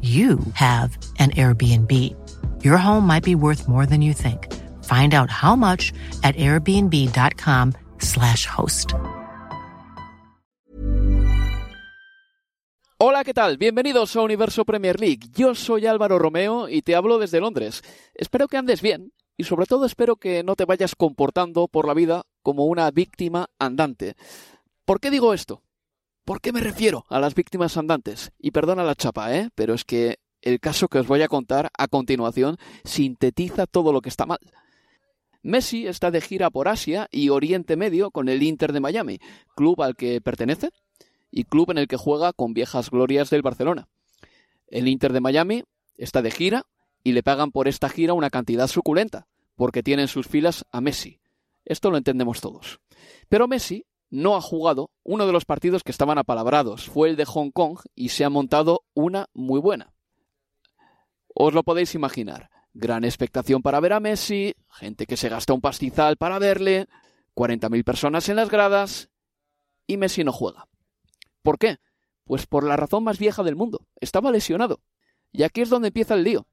you have an Airbnb. Your home might be worth more than you think. Find out how much at airbnb.com/slash host. Hola, ¿qué tal? Bienvenidos a Universo Premier League. Yo soy Álvaro Romeo y te hablo desde Londres. Espero que andes bien y sobre todo espero que no te vayas comportando por la vida como una víctima andante. ¿Por qué digo esto? ¿Por qué me refiero a las víctimas andantes? Y perdona la chapa, ¿eh? Pero es que el caso que os voy a contar a continuación sintetiza todo lo que está mal. Messi está de gira por Asia y Oriente Medio con el Inter de Miami, club al que pertenece y club en el que juega con viejas glorias del Barcelona. El Inter de Miami está de gira y le pagan por esta gira una cantidad suculenta, porque tiene en sus filas a Messi. Esto lo entendemos todos. Pero Messi no ha jugado uno de los partidos que estaban apalabrados. Fue el de Hong Kong y se ha montado una muy buena. Os lo podéis imaginar. Gran expectación para ver a Messi, gente que se gasta un pastizal para verle, 40.000 personas en las gradas y Messi no juega. ¿Por qué? Pues por la razón más vieja del mundo. Estaba lesionado. Y aquí es donde empieza el lío.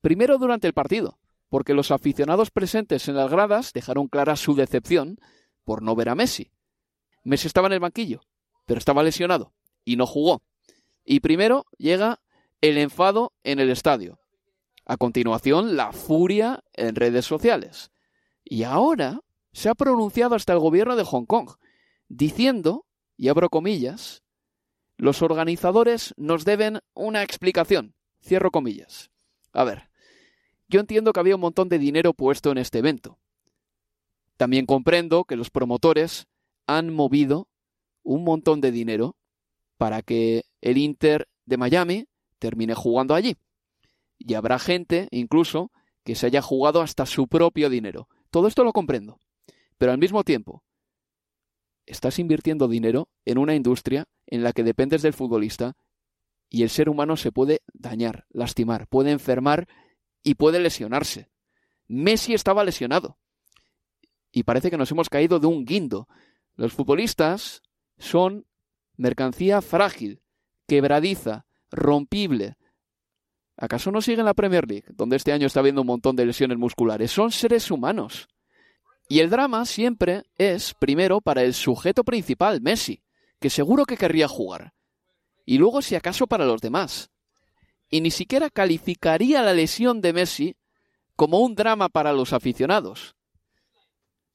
Primero durante el partido, porque los aficionados presentes en las gradas dejaron clara su decepción por no ver a Messi. Messi estaba en el banquillo, pero estaba lesionado y no jugó. Y primero llega el enfado en el estadio. A continuación, la furia en redes sociales. Y ahora se ha pronunciado hasta el gobierno de Hong Kong, diciendo, y abro comillas, los organizadores nos deben una explicación. Cierro comillas. A ver, yo entiendo que había un montón de dinero puesto en este evento. También comprendo que los promotores han movido un montón de dinero para que el Inter de Miami termine jugando allí. Y habrá gente, incluso, que se haya jugado hasta su propio dinero. Todo esto lo comprendo. Pero al mismo tiempo, estás invirtiendo dinero en una industria en la que dependes del futbolista y el ser humano se puede dañar, lastimar, puede enfermar y puede lesionarse. Messi estaba lesionado. Y parece que nos hemos caído de un guindo. Los futbolistas son mercancía frágil, quebradiza, rompible. ¿Acaso no siguen la Premier League, donde este año está habiendo un montón de lesiones musculares? Son seres humanos. Y el drama siempre es, primero, para el sujeto principal, Messi, que seguro que querría jugar. Y luego, si acaso, para los demás. Y ni siquiera calificaría la lesión de Messi como un drama para los aficionados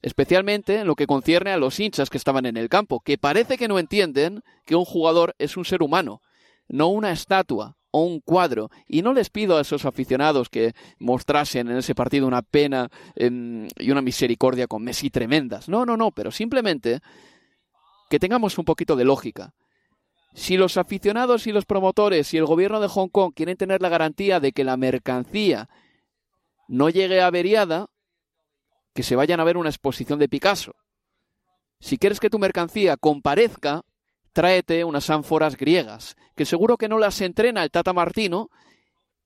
especialmente en lo que concierne a los hinchas que estaban en el campo, que parece que no entienden que un jugador es un ser humano, no una estatua o un cuadro. Y no les pido a esos aficionados que mostrasen en ese partido una pena y una misericordia con Messi tremendas. No, no, no, pero simplemente que tengamos un poquito de lógica. Si los aficionados y los promotores y el gobierno de Hong Kong quieren tener la garantía de que la mercancía no llegue averiada, que se vayan a ver una exposición de Picasso. Si quieres que tu mercancía comparezca, tráete unas ánforas griegas, que seguro que no las entrena el Tata Martino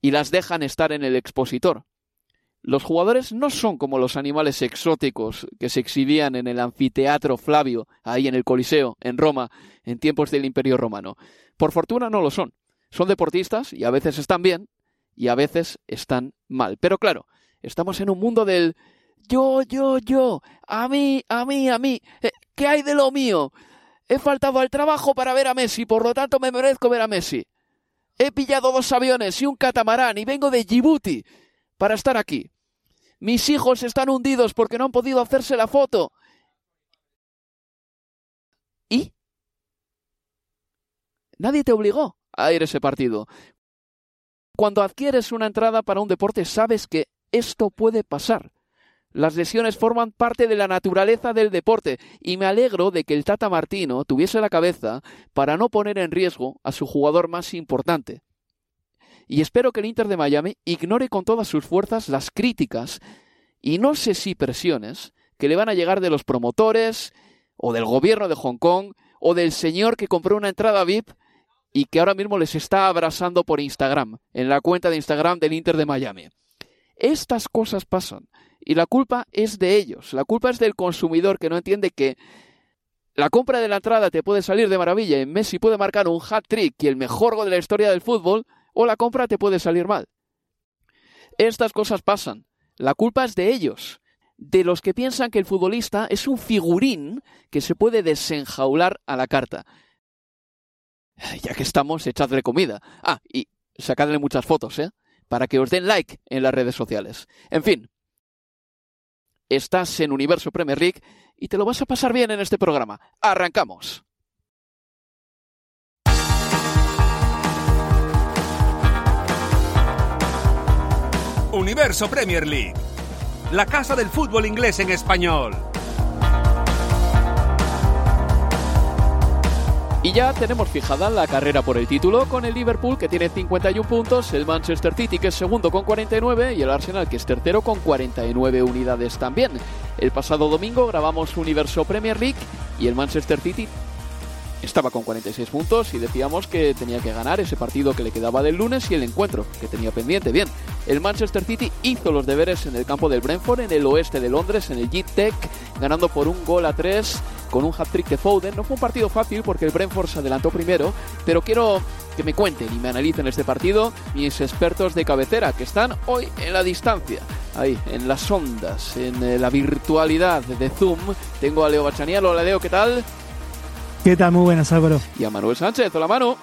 y las dejan estar en el expositor. Los jugadores no son como los animales exóticos que se exhibían en el anfiteatro Flavio, ahí en el Coliseo, en Roma, en tiempos del Imperio Romano. Por fortuna no lo son. Son deportistas y a veces están bien y a veces están mal. Pero claro, estamos en un mundo del yo, yo, yo, a mí, a mí, a mí, eh, ¿qué hay de lo mío? He faltado al trabajo para ver a Messi, por lo tanto me merezco ver a Messi. He pillado dos aviones y un catamarán y vengo de Djibouti para estar aquí. Mis hijos están hundidos porque no han podido hacerse la foto. ¿Y? Nadie te obligó a ir a ese partido. Cuando adquieres una entrada para un deporte sabes que esto puede pasar. Las lesiones forman parte de la naturaleza del deporte y me alegro de que el Tata Martino tuviese la cabeza para no poner en riesgo a su jugador más importante. Y espero que el Inter de Miami ignore con todas sus fuerzas las críticas y no sé si presiones que le van a llegar de los promotores o del gobierno de Hong Kong o del señor que compró una entrada VIP y que ahora mismo les está abrazando por Instagram, en la cuenta de Instagram del Inter de Miami. Estas cosas pasan y la culpa es de ellos, la culpa es del consumidor que no entiende que la compra de la entrada te puede salir de maravilla y Messi puede marcar un hat-trick y el mejor gol de la historia del fútbol, o la compra te puede salir mal. Estas cosas pasan. La culpa es de ellos, de los que piensan que el futbolista es un figurín que se puede desenjaular a la carta. Ya que estamos, echadle comida. Ah, y sacadle muchas fotos, ¿eh? Para que os den like en las redes sociales. En fin, estás en Universo Premier League y te lo vas a pasar bien en este programa. Arrancamos. Universo Premier League, la casa del fútbol inglés en español. Y ya tenemos fijada la carrera por el título con el Liverpool que tiene 51 puntos, el Manchester City que es segundo con 49 y el Arsenal que es tercero con 49 unidades también. El pasado domingo grabamos Universo Premier League y el Manchester City estaba con 46 puntos y decíamos que tenía que ganar ese partido que le quedaba del lunes y el encuentro que tenía pendiente. Bien, el Manchester City hizo los deberes en el campo del Brentford, en el oeste de Londres, en el G-Tech, ganando por un gol a tres con un hat-trick de Foden. No fue un partido fácil porque el Brentford se adelantó primero, pero quiero que me cuenten y me analicen este partido mis expertos de cabecera que están hoy en la distancia, ahí, en las ondas, en eh, la virtualidad de Zoom. Tengo a Leo Bachanial. Hola Leo, ¿qué tal? ¿Qué tal? Muy buenas, Álvaro. Y a Manuel Sánchez. Hola, Manu.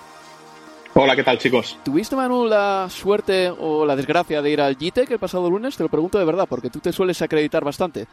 Hola, ¿qué tal, chicos? ¿Tuviste, Manu, la suerte o la desgracia de ir al GTEC el pasado lunes? Te lo pregunto de verdad, porque tú te sueles acreditar bastante.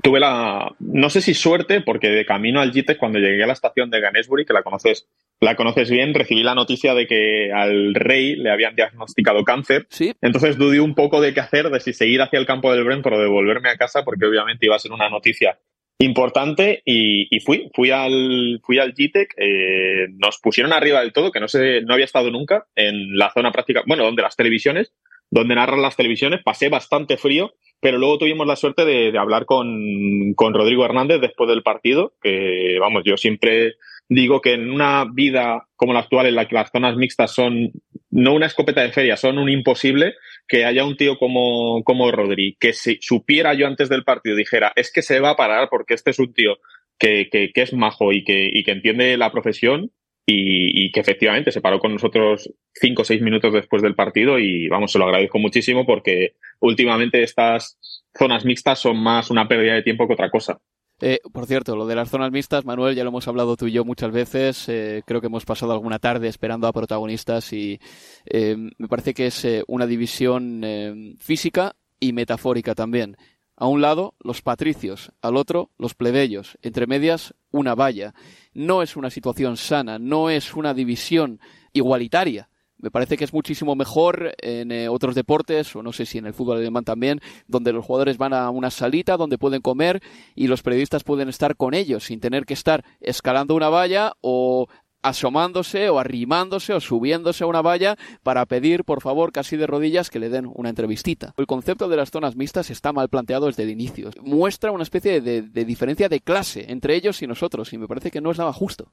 Tuve la, no sé si suerte, porque de camino al GTEC, cuando llegué a la estación de Ganesbury, que la conoces, la conoces bien, recibí la noticia de que al rey le habían diagnosticado cáncer. Sí. Entonces dudé un poco de qué hacer, de si seguir hacia el campo del Brentford o de volverme a casa, porque obviamente iba a ser una noticia importante y, fui, fui al, fui al GTEC, eh, nos pusieron arriba del todo, que no sé, no había estado nunca en la zona práctica, bueno, donde las televisiones, donde narran las televisiones, pasé bastante frío, pero luego tuvimos la suerte de, de hablar con, con Rodrigo Hernández después del partido, que vamos, yo siempre digo que en una vida como la actual, en la que las zonas mixtas son no una escopeta de feria, son un imposible, que haya un tío como, como Rodri, que si supiera yo antes del partido, dijera, es que se va a parar porque este es un tío que, que, que es majo y que, y que entiende la profesión y, y, que efectivamente se paró con nosotros cinco o seis minutos después del partido y vamos, se lo agradezco muchísimo porque últimamente estas zonas mixtas son más una pérdida de tiempo que otra cosa. Eh, por cierto, lo de las zonas mixtas, Manuel, ya lo hemos hablado tú y yo muchas veces. Eh, creo que hemos pasado alguna tarde esperando a protagonistas y eh, me parece que es eh, una división eh, física y metafórica también. A un lado, los patricios, al otro, los plebeyos. Entre medias, una valla. No es una situación sana, no es una división igualitaria me parece que es muchísimo mejor en eh, otros deportes, o no sé si en el fútbol alemán también, donde los jugadores van a una salita donde pueden comer y los periodistas pueden estar con ellos sin tener que estar escalando una valla o asomándose o arrimándose o subiéndose a una valla para pedir, por favor, casi de rodillas que le den una entrevistita. El concepto de las zonas mixtas está mal planteado desde el inicio. Muestra una especie de, de diferencia de clase entre ellos y nosotros y me parece que no es nada justo.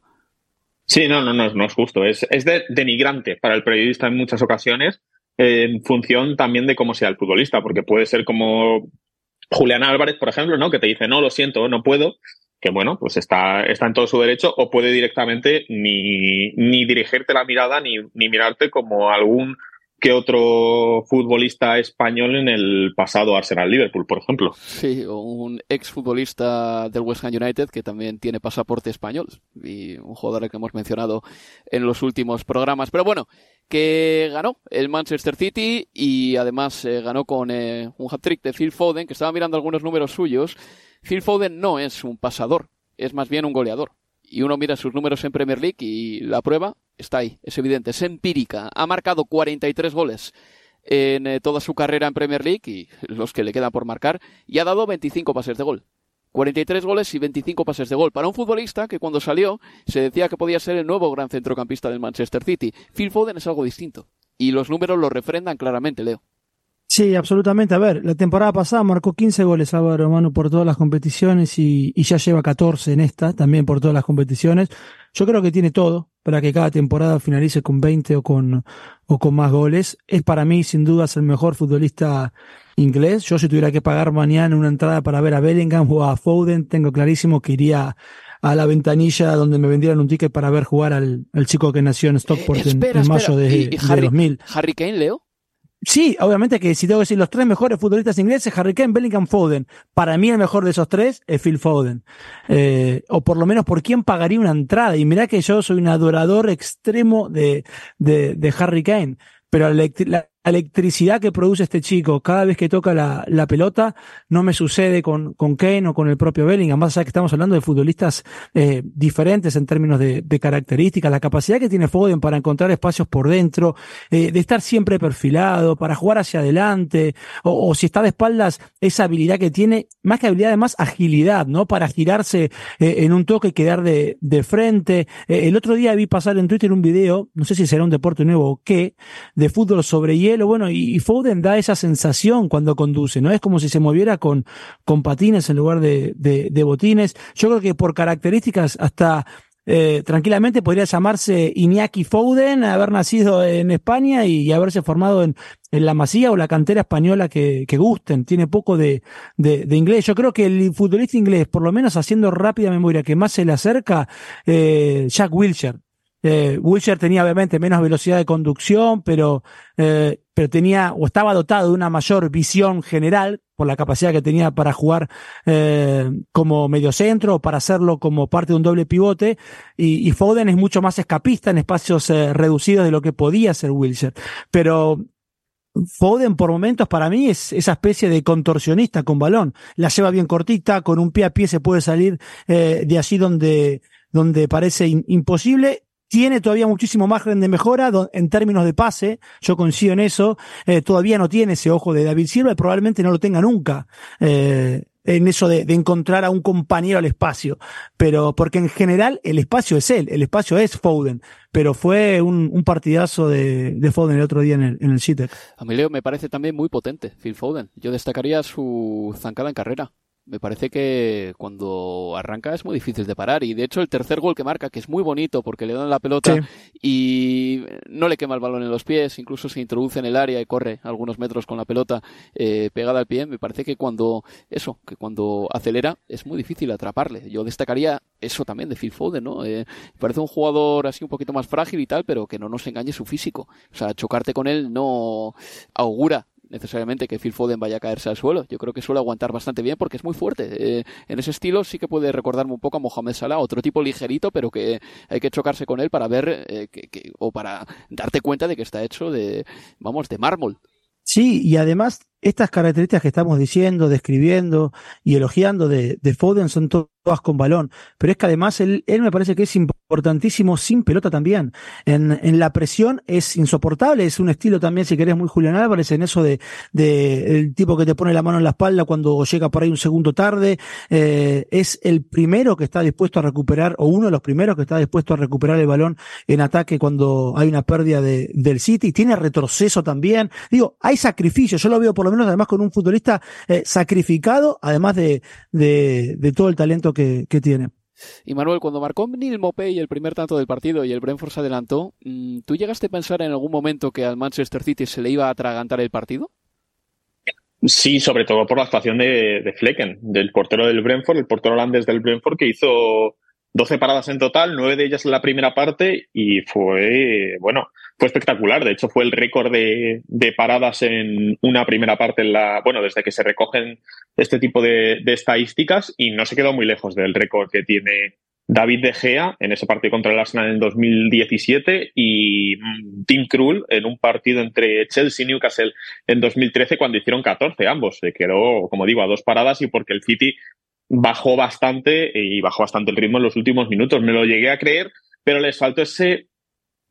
Sí, no, no, no, no es justo. Es, es de, denigrante para el periodista en muchas ocasiones, eh, en función también de cómo sea el futbolista, porque puede ser como Julián Álvarez, por ejemplo, ¿no? Que te dice, no, lo siento, no puedo, que bueno, pues está, está en todo su derecho, o puede directamente ni, ni dirigirte la mirada, ni, ni mirarte como algún que otro futbolista español en el pasado Arsenal-Liverpool, por ejemplo. Sí, un exfutbolista del West Ham United que también tiene pasaporte español y un jugador que hemos mencionado en los últimos programas. Pero bueno, que ganó el Manchester City y además eh, ganó con eh, un hat-trick de Phil Foden, que estaba mirando algunos números suyos. Phil Foden no es un pasador, es más bien un goleador. Y uno mira sus números en Premier League y la prueba está ahí, es evidente, es empírica. Ha marcado 43 goles en eh, toda su carrera en Premier League y los que le quedan por marcar y ha dado 25 pases de gol. 43 goles y 25 pases de gol para un futbolista que cuando salió se decía que podía ser el nuevo gran centrocampista del Manchester City. Phil Foden es algo distinto y los números lo refrendan claramente, Leo. Sí, absolutamente. A ver, la temporada pasada marcó 15 goles Álvaro Manu por todas las competiciones y, y, ya lleva 14 en esta, también por todas las competiciones. Yo creo que tiene todo para que cada temporada finalice con 20 o con, o con más goles. Es para mí, sin dudas, el mejor futbolista inglés. Yo si tuviera que pagar mañana una entrada para ver a Bellingham o a Foden, tengo clarísimo que iría a la ventanilla donde me vendieran un ticket para ver jugar al, al chico que nació en Stockport Eh, espera, en, en, espera. mayo de, ¿Y- y Harry, de 2000. Harry Kane, Leo? Sí, obviamente que si tengo que decir los tres mejores futbolistas ingleses, Harry Kane, Bellingham, Foden. Para mí el mejor de esos tres es Phil Foden. Eh, o por lo menos por quién pagaría una entrada. Y mirá que yo soy un adorador extremo de, de, de Harry Kane. Pero la, la electricidad que produce este chico cada vez que toca la, la pelota no me sucede con, con Kane o con el propio Bellingham. Más allá que estamos hablando de futbolistas eh, diferentes en términos de, características, la capacidad que tiene Foden para encontrar espacios por dentro, eh, de estar siempre perfilado, para jugar hacia adelante, o, o si está de espaldas, esa habilidad que tiene, más que habilidad, además agilidad, ¿no? Para girarse eh, en un toque y quedar de, de frente. Eh, el otro día vi pasar en Twitter un video, no sé si será un deporte nuevo o qué, de fútbol sobre hielo, bueno, y, Foden da esa sensación cuando conduce, ¿no? Es como si se moviera con, con patines en lugar de, de, botines. Yo creo que por características hasta eh, tranquilamente podría llamarse Iñaki Foden, haber nacido en España y, haberse formado en, en la Masía o la cantera española que, gusten. Tiene poco de, de, de, inglés. Yo creo que el futbolista inglés, por lo menos haciendo rápida memoria, que más se le acerca, eh, Jack Wilshere. Eh, tenía obviamente menos velocidad de conducción, pero, eh, pero tenía o estaba dotado de una mayor visión general por la capacidad que tenía para jugar eh, como mediocentro o para hacerlo como parte de un doble pivote. Y, y Foden es mucho más escapista en espacios eh, reducidos de lo que podía hacer Wilshere. Pero Foden por momentos para mí es esa especie de contorsionista con balón. La lleva bien cortita, con un pie a pie se puede salir eh, de allí donde, donde parece imposible tiene todavía muchísimo margen de mejora en términos de pase, yo coincido en eso, eh, todavía no tiene ese ojo de David Silva y probablemente no lo tenga nunca. Eh, en eso de, encontrar a un compañero al espacio, pero porque en general el espacio es él, el espacio es Foden, pero fue un, partidazo de, de, Foden el otro día en el, en el. A mí Leo me parece también muy potente, Phil Foden. Yo destacaría su zancada en carrera me parece que cuando arranca es muy difícil de parar. Y de hecho el tercer gol que marca que es muy bonito porque le dan la pelota sí. y no le quema el balón en los pies incluso se introduce en el área y corre algunos metros con la pelota eh, pegada al pie me parece que cuando eso que cuando acelera es muy difícil atraparle. Yo destacaría eso también de Phil Foden no eh, parece un jugador así un poquito más frágil y tal pero que no nos engañe su físico. O sea chocarte con él no augura necesariamente que Phil Foden vaya a caerse al suelo. Yo creo que suele aguantar bastante bien porque es muy fuerte. Eh, en ese estilo sí que puede recordarme un poco a Mohamed Salah, otro tipo ligerito, pero que hay que chocarse con él para ver eh, que, o para darte cuenta de que está hecho de, vamos, de mármol. Sí, y además estas características que estamos diciendo, describiendo y elogiando de, de Foden son to todas con balón, pero es que además él, él me parece que es importantísimo sin pelota también. En, en la presión es insoportable, es un estilo también, si querés, muy Julián Álvarez, en eso de, de el tipo que te pone la mano en la espalda cuando llega por ahí un segundo tarde, eh, es el primero que está dispuesto a recuperar, o uno de los primeros que está dispuesto a recuperar el balón en ataque cuando hay una pérdida de, del City, tiene retroceso también. Digo, hay sacrificio, yo lo veo por lo menos además con un futbolista eh, sacrificado, además de, de, de todo el talento que, que, tiene. Y Manuel, cuando marcó Neil Mopey el primer tanto del partido y el Brentford se adelantó, mm, ¿tú llegaste a pensar en algún momento que al Manchester City se le iba a atragantar el partido? Sí, sobre todo por la actuación de, de Flecken, del portero del Brentford, el portero holandés del Brentford, que hizo 12 paradas en total, 9 de ellas en la primera parte y fue, bueno, fue espectacular. De hecho, fue el récord de, paradas en una primera parte en la, bueno, desde que se recogen este tipo de, de estadísticas y no se quedó muy lejos del récord que tiene David De Gea en ese partido contra el Arsenal en 2017 y mm, Tim Krul en un partido entre Chelsea y Newcastle en 2013 cuando hicieron 14 ambos. Se quedó, como digo, a dos paradas y porque el City bajó bastante y bajó bastante el ritmo en los últimos minutos. Me lo llegué a creer, pero les faltó ese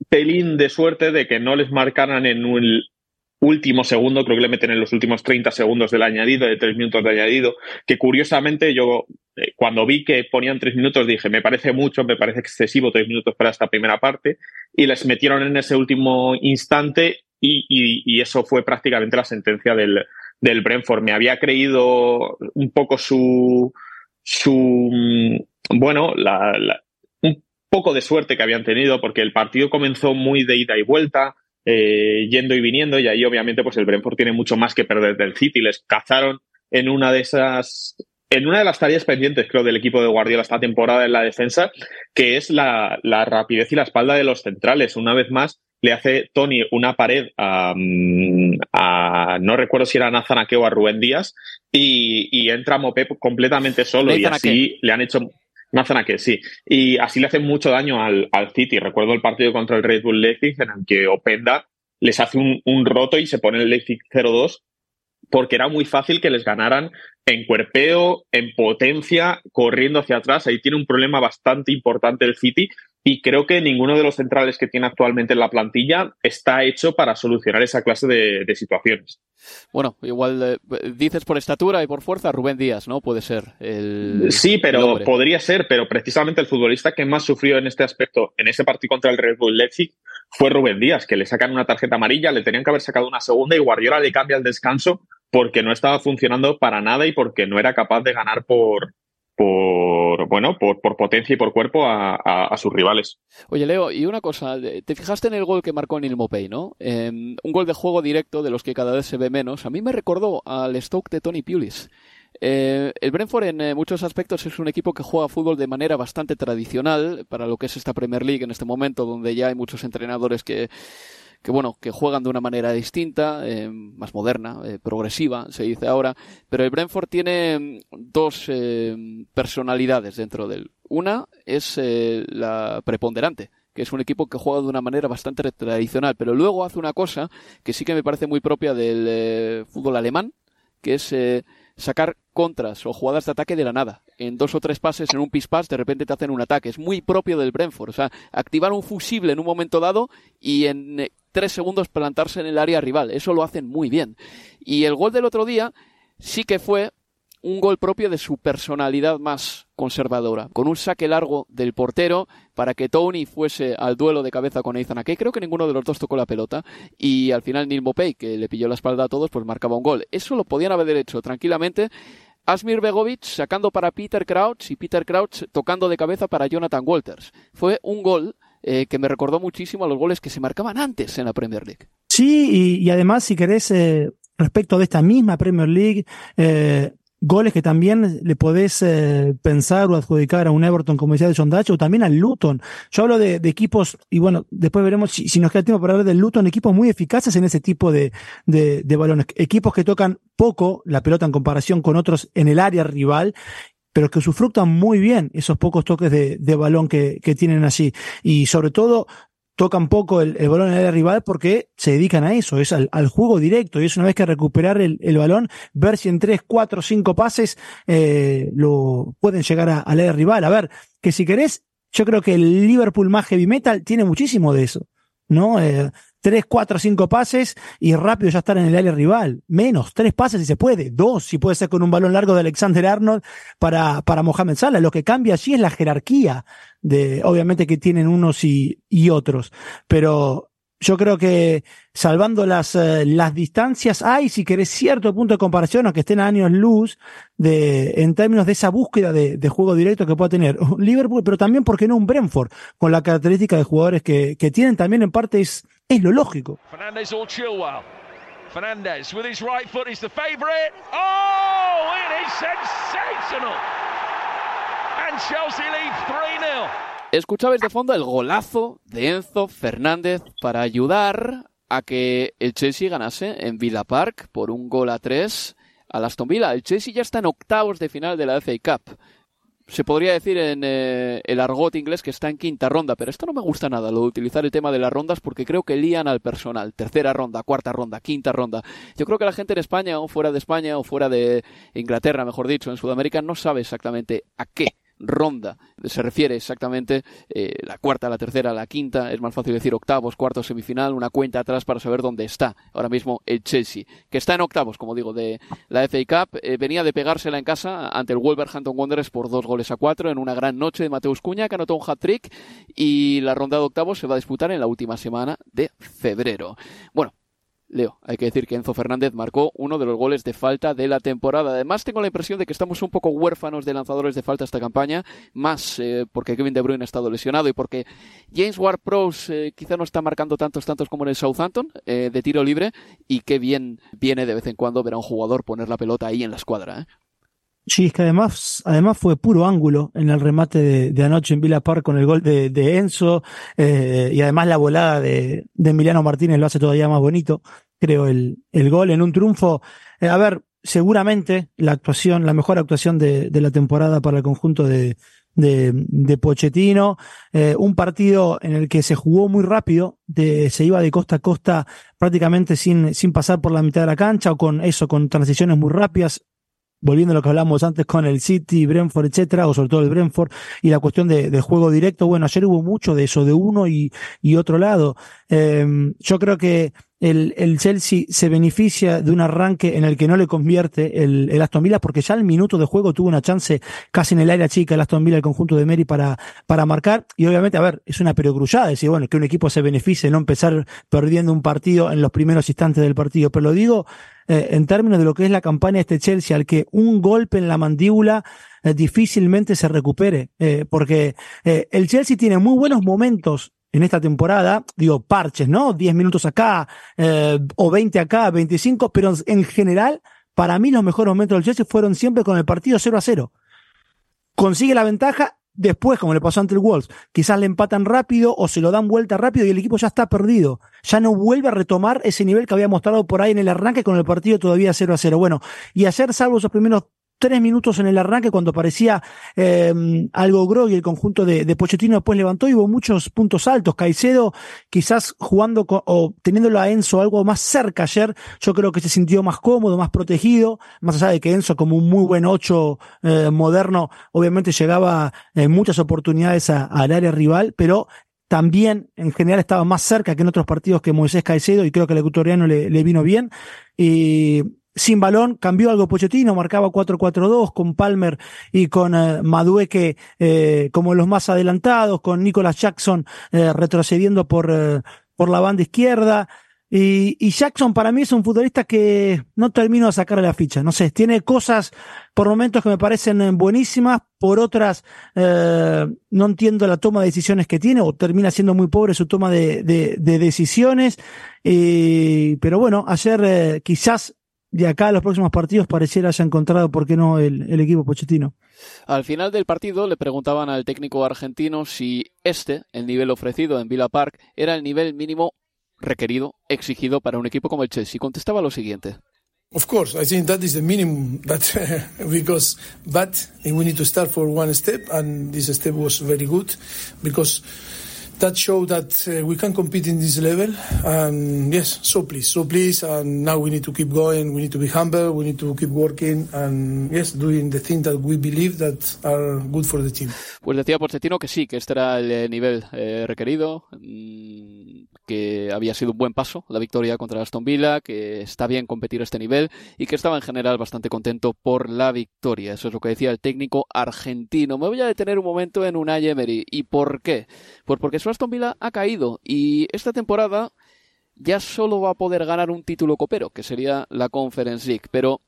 pelín de suerte de que no les marcaran en un último segundo, creo que le meten en los últimos 30 segundos del añadido, de tres minutos de añadido, que curiosamente yo eh, cuando vi que ponían tres minutos dije, me parece mucho, me parece excesivo tres minutos para esta primera parte, y les metieron en ese último instante y, eso fue prácticamente la sentencia del, del Brentford. Me había creído un poco su, su mm, bueno, la, un poco de suerte que habían tenido, porque el partido comenzó muy de ida y vuelta, eh, yendo y viniendo, y ahí obviamente pues el Brentford tiene mucho más que perder del City. Les cazaron en una de esas, en una de las tareas pendientes, creo, del equipo de Guardiola esta temporada en la defensa, que es la, la rapidez y la espalda de los centrales. Una vez más, le hace Tony una pared a, mm, a no recuerdo si era Nathan Ake o a Rubén Díaz, y, y entra Mopé completamente solo, y así le han hecho Nathan que sí. Y así le hacen mucho daño al, al, City. Recuerdo el partido contra el Red Bull Leipzig en el que Openda les hace un, un roto y se pone el Leipzig 0-2 porque era muy fácil que les ganaran en cuerpeo, en potencia, corriendo hacia atrás. Ahí tiene un problema bastante importante el City y creo que ninguno de los centrales que tiene actualmente en la plantilla está hecho para solucionar esa clase de, situaciones. Bueno, igual eh, dices por estatura y por fuerza Rubén Díaz, ¿no? Puede ser. El, sí, pero podría ser, pero precisamente el futbolista que más sufrió en este aspecto, en ese partido contra el Red Bull Leipzig, fue Rubén Díaz, que le sacan una tarjeta amarilla, le tenían que haber sacado una segunda y Guardiola le cambia el descanso porque no estaba funcionando para nada y porque no era capaz de ganar por, por bueno por, por, potencia y por cuerpo a, sus rivales. Oye Leo, y una cosa, te fijaste en el gol que marcó Neil Mopey, ¿no? un gol de juego directo de los que cada vez se ve menos. A mí me recordó al Stoke de Tony Pulis. Eh, el Brentford en eh, muchos aspectos es un equipo que juega fútbol de manera bastante tradicional para lo que es esta Premier League en este momento, donde ya hay muchos entrenadores que que bueno, que juegan de una manera distinta, eh, más moderna, eh, progresiva, se dice ahora, pero el Brentford tiene mm, dos eh, personalidades dentro de él. Una es la preponderante, que es un equipo que juega de una manera bastante tradicional, pero luego hace una cosa que sí que me parece muy propia del fútbol alemán, que es sacar contras o jugadas de ataque de la nada. En dos o tres pases, en un pis pas, de repente te hacen un ataque. Es muy propio del Brentford. O sea, activar un fusible en un momento dado y en eh, tres segundos plantarse en el área rival. Eso lo hacen muy bien. Y el gol del otro día sí que fue un gol propio de su personalidad más conservadora, con un saque largo del portero para que Tony fuese al duelo de cabeza con Ethan Ake. Creo que ninguno de los dos tocó la pelota y al final Neil Mopey, que le pilló la espalda a todos, pues marcaba un gol. Eso lo podían haber hecho tranquilamente Asmir Begovic sacando para Peter Crouch y Peter Crouch tocando de cabeza para Jonathan Walters. Fue un gol eh, que me recordó muchísimo a los goles que se marcaban antes en la Premier League. Sí, y, además, si querés, eh, respecto de esta misma Premier League, eh, goles que también le podés eh, pensar o adjudicar a un Everton, como decía de John Dutch, o también al Luton. Yo hablo de, equipos, y bueno, después veremos si, nos queda tiempo para hablar del Luton, equipos muy eficaces en ese tipo de, balones. Equipos que tocan poco la pelota en comparación con otros en el área rival pero que usufructan muy bien esos pocos toques de, de balón que, que, tienen allí. Y sobre todo, tocan poco el, balón en el rival porque se dedican a eso, es al, juego directo y es una vez que recuperar el, balón, ver si en tres, cuatro, cinco pases eh, lo pueden llegar a, al rival. A ver, que si querés, yo creo que el Liverpool más heavy metal tiene muchísimo de eso, ¿no? Eh, tres, cuatro, cinco pases y rápido ya estar en el área rival. Menos, tres pases si se puede, dos si puede ser con un balón largo de Alexander Arnold para, para Mohamed Salah. Lo que cambia allí es la jerarquía de, obviamente que tienen unos y, y otros, pero yo creo que salvando las, eh, las distancias, hay, si querés, cierto punto de comparación, aunque estén a años luz, de, en términos de esa búsqueda de, de juego directo que pueda tener Liverpool, pero también, porque no un Brentford? Con la característica de jugadores que, que tienen también en parte es, es lo lógico. Fernandez or Chilwell. Fernandez with his right foot is the favorite. Oh, it is sensational. Escuchabais de fondo el golazo de Enzo Fernández para ayudar a que el Chelsea ganase en Villa Park por un gol a tres al Aston Villa. El Chelsea ya está en octavos de final de la FA Cup. Se podría decir en eh, el argot inglés que está en quinta ronda, pero esto no me gusta nada, lo de utilizar el tema de las rondas, porque creo que lían al personal. Tercera ronda, cuarta ronda, quinta ronda. Yo creo que la gente en España, o fuera de España, o fuera de Inglaterra, mejor dicho, en Sudamérica, no sabe exactamente a qué ronda se refiere exactamente eh, la cuarta, la tercera, la quinta, es más fácil decir octavos, cuartos, semifinal, una cuenta atrás para saber dónde está ahora mismo el Chelsea, que está en octavos, como digo, de la FA Cup, eh, venía de pegársela en casa ante el Wolverhampton Wanderers por dos goles a cuatro en una gran noche de Mateus Cuña, que anotó un hat-trick y la ronda de octavos se va a disputar en la última semana de febrero. Bueno, Leo, hay que decir que Enzo Fernández marcó uno de los goles de falta de la temporada. Además, tengo la impresión de que estamos un poco huérfanos de lanzadores de falta esta campaña, más eh, porque Kevin De Bruyne ha estado lesionado y porque James Ward-Prowse eh, quizá no está marcando tantos tantos como en el Southampton eh, de tiro libre y qué bien viene de vez en cuando ver a un jugador poner la pelota ahí en la escuadra. Sí, es que además, además fue puro ángulo en el remate de, anoche en Villa Park con el gol de, Enzo y además la volada de, de Emiliano Martínez lo hace todavía más bonito creo, el, el gol en un triunfo. Eh, a ver, seguramente la actuación, la mejor actuación de, de la temporada para el conjunto de, de, de Pochettino, eh, un partido en el que se jugó muy rápido, de, se iba de costa a costa prácticamente sin, sin pasar por la mitad de la cancha o con eso, con transiciones muy rápidas, volviendo a lo que hablamos antes con el City, Brentford, etcétera, o sobre todo el Brentford, y la cuestión de, de juego directo, bueno, ayer hubo mucho de eso, de uno y, y otro lado. Eh, yo creo que el, el, Chelsea se beneficia de un arranque en el que no le convierte el, el, Aston Villa porque ya al minuto de juego tuvo una chance casi en el área chica el Aston Villa, el conjunto de Mary para, para marcar y obviamente, a ver, es una perogrullada decir, bueno, que un equipo se beneficie, no empezar perdiendo un partido en los primeros instantes del partido, pero lo digo eh, en términos de lo que es la campaña de este Chelsea, al que un golpe en la mandíbula eh, difícilmente se recupere, eh, porque el Chelsea tiene muy buenos momentos en esta temporada, digo, parches, ¿no? 10 minutos acá, o 20 acá, 25, pero en general, para mí los mejores momentos del Chelsea fueron siempre con el partido 0 a 0. Consigue la ventaja, después, como le pasó ante el Wolves, quizás le empatan rápido o se lo dan vuelta rápido y el equipo ya está perdido. Ya no vuelve a retomar ese nivel que había mostrado por ahí en el arranque con el partido todavía 0 a 0. Bueno, y ayer, salvo esos primeros tres minutos en el arranque cuando parecía eh, algo groggy el conjunto de, de, Pochettino después levantó y hubo muchos puntos altos. Caicedo quizás jugando o teniéndolo a Enzo algo más cerca ayer, yo creo que se sintió más cómodo, más protegido, más allá de que Enzo como un muy buen ocho eh, moderno, obviamente llegaba en muchas oportunidades al área rival, pero también en general estaba más cerca que en otros partidos que Moisés Caicedo y creo que el ecuatoriano le, le vino bien. Y sin balón, cambió algo Pochettino, marcaba 4-4-2 con Palmer y con eh, Madueque eh, como los más adelantados, con Nicolas Jackson eh, retrocediendo por, eh, por la banda izquierda. Y, y, Jackson para mí es un futbolista que no termino de sacarle la ficha. No sé, tiene cosas por momentos que me parecen buenísimas, por otras no entiendo la toma de decisiones que tiene o termina siendo muy pobre su toma de, de, de decisiones. pero bueno, ayer quizás de acá a los próximos partidos pareciera haya encontrado, ¿por qué no?, el, el, equipo pochettino. Al final del partido le preguntaban al técnico argentino si este, el nivel ofrecido en Villa Park, era el nivel mínimo requerido, exigido para un equipo como el Chelsea. Contestaba lo siguiente. Of course, I think that is the minimum that because but we need to start for one step and this step was very good because that show that uh, we can compete in this level. And yes, so please, so please. And now we need to keep going. We need to be humble. We need to keep working. And yes, doing the things that we believe that are good for the team. Pues decía Pochettino que sí, que este era el eh, nivel eh, requerido, mmm, que había sido un buen paso la victoria contra Aston Villa, que está bien competir a este nivel y que estaba en general bastante contento por la victoria. Eso es lo que decía el técnico argentino. Me voy a detener un momento en Unai Emery. ¿Y por qué? Pues porque su Aston Villa ha caído y esta temporada ya solo va a poder ganar un título copero, que sería la Conference League. Pero,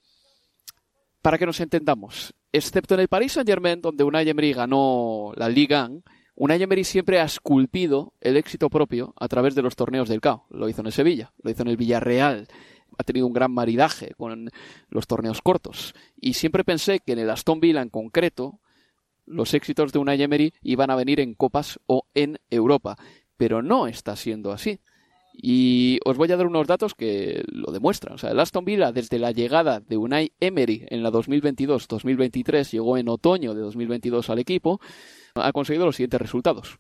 para que nos entendamos, excepto en el Paris Saint Germain, donde Unai Emery ganó la Liga 1, Unai Emery siempre ha esculpido el éxito propio a través de los torneos del CAO. Lo hizo en el Sevilla, lo hizo en el Villarreal, ha tenido un gran maridaje con los torneos cortos. Y siempre pensé que en el Aston Villa en concreto los éxitos de Unai Emery iban a venir en copas o en Europa, pero no está siendo así. Y os voy a dar unos datos que lo demuestran. O sea, el Aston Villa, desde la llegada de Unai Emery en la 2022-2023, llegó en otoño de 2022 al equipo, ha conseguido los siguientes resultados.